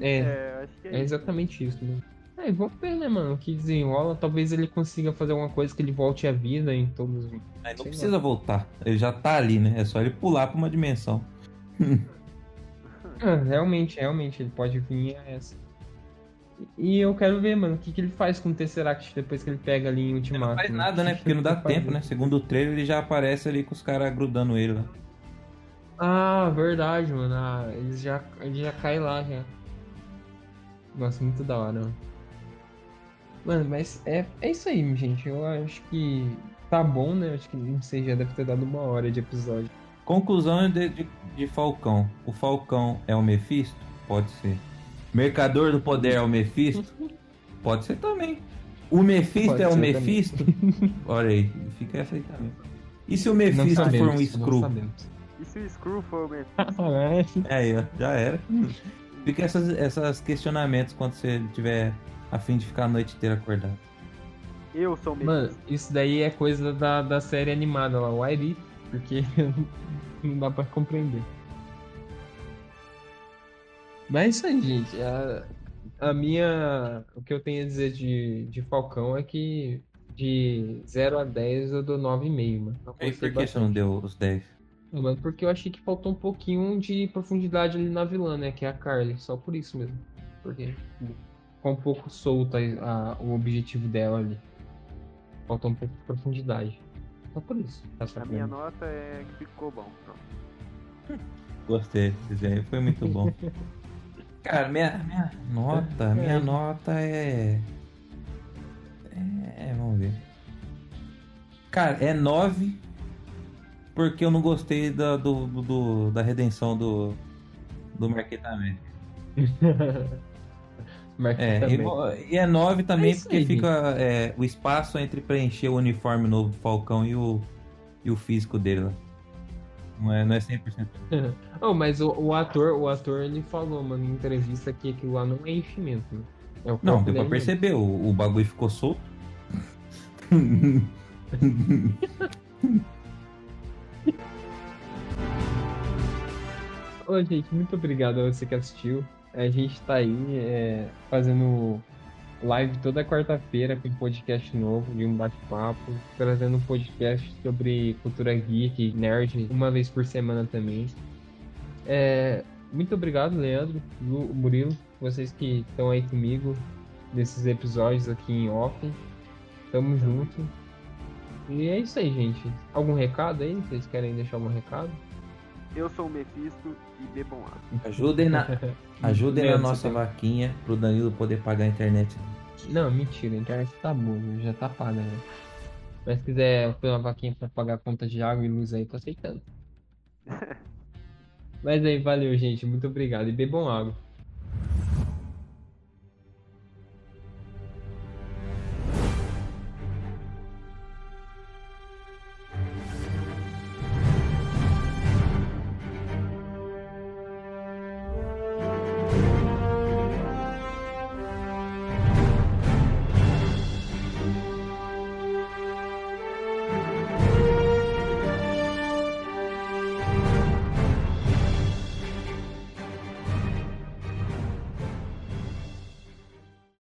É, É, acho que é, é exatamente isso, mano. É, vamos ver, né, mano? O que desenrola. Talvez ele consiga fazer alguma coisa que ele volte à vida em todos os. Aí não Sei precisa voltar. Ele já tá ali, né? É só ele pular pra uma dimensão. Ah, realmente, realmente, ele pode vir a essa. E eu quero ver, mano, o que, que ele faz com o Tesseract depois que ele pega ali em Ultimato. Não faz né? nada, né? Porque não dá ele tempo, né? Segundo o trailer, ele já aparece ali com os caras grudando ele lá. Ah, verdade, mano. Ah, ele já, ele já cai lá já. Nossa, muito da hora, mano. Mano, mas é, é isso aí, gente. Eu acho que tá bom, né? Acho que não sei, já deve ter dado uma hora de episódio. Conclusão de, de, de Falcão. O Falcão é o Mephisto? Pode ser. Mercador do Poder é o Mephisto? Pode ser também. O Mephisto Pode é o Mephisto? Olha aí, fica essa aí também. E se o Mephisto for um sabemos, Screw? sabemos. E se o Screw for o Mephisto? É aí, ó, já era. Fica esses essas questionamentos quando você tiver a fim de ficar a noite inteira acordado. Eu sou o Mephisto. Mano, isso daí é coisa da, da série animada lá, o Airi, porque não dá pra compreender. Mas é isso aí, gente. A, a minha. O que eu tenho a dizer de, de Falcão é que de 0 a 10 eu dou 9,5, mano. E por que você não deu os 10? Não, Mano, porque eu achei que faltou um pouquinho de profundidade ali na vilã, né? Que é a Carly. Só por isso mesmo. Porque ficou um pouco solta a- o objetivo dela ali. Faltou um pouco de profundidade. Só por isso. Tá A minha nota é que ficou bom. Pronto. Gostei desse desenho, foi muito bom. Cara, minha, minha nota, minha nota é. É, vamos ver. Cara, é 9 porque eu não gostei da, do, do- da redenção do, do Marqueta América. Marqueta É, e, e é 9 também É porque aí, fica é, o espaço entre preencher o uniforme novo do Falcão e o, e o físico dele lá. Não é, não é 100%. oh, mas o, o ator, o ator, ele falou, mano, em entrevista que aquilo lá não é enchimento, né? É Não, deu pra perceber, o, o bagulho ficou solto. Ô, gente, muito obrigado a você que assistiu. A gente tá aí é, fazendo live toda quarta-feira com podcast novo de um bate-papo, trazendo um podcast sobre cultura geek, nerd, uma vez por semana também. É, muito obrigado, Leandro, Lu, Murilo, vocês que estão aí comigo nesses episódios aqui em off. Tamo junto. E é isso aí, gente. Algum recado aí? Vocês querem deixar algum recado? Eu sou o Mephisto e bebam água. Ajudem na, ajudem na nossa tem- vaquinha pro Danilo poder pagar a internet. Não, mentira, a internet tá boa, já tá paga, né? Mas se quiser fazer uma vaquinha pra pagar a conta de água e luz aí, tô aceitando. Mas aí, valeu, gente. Muito obrigado. E bebam água.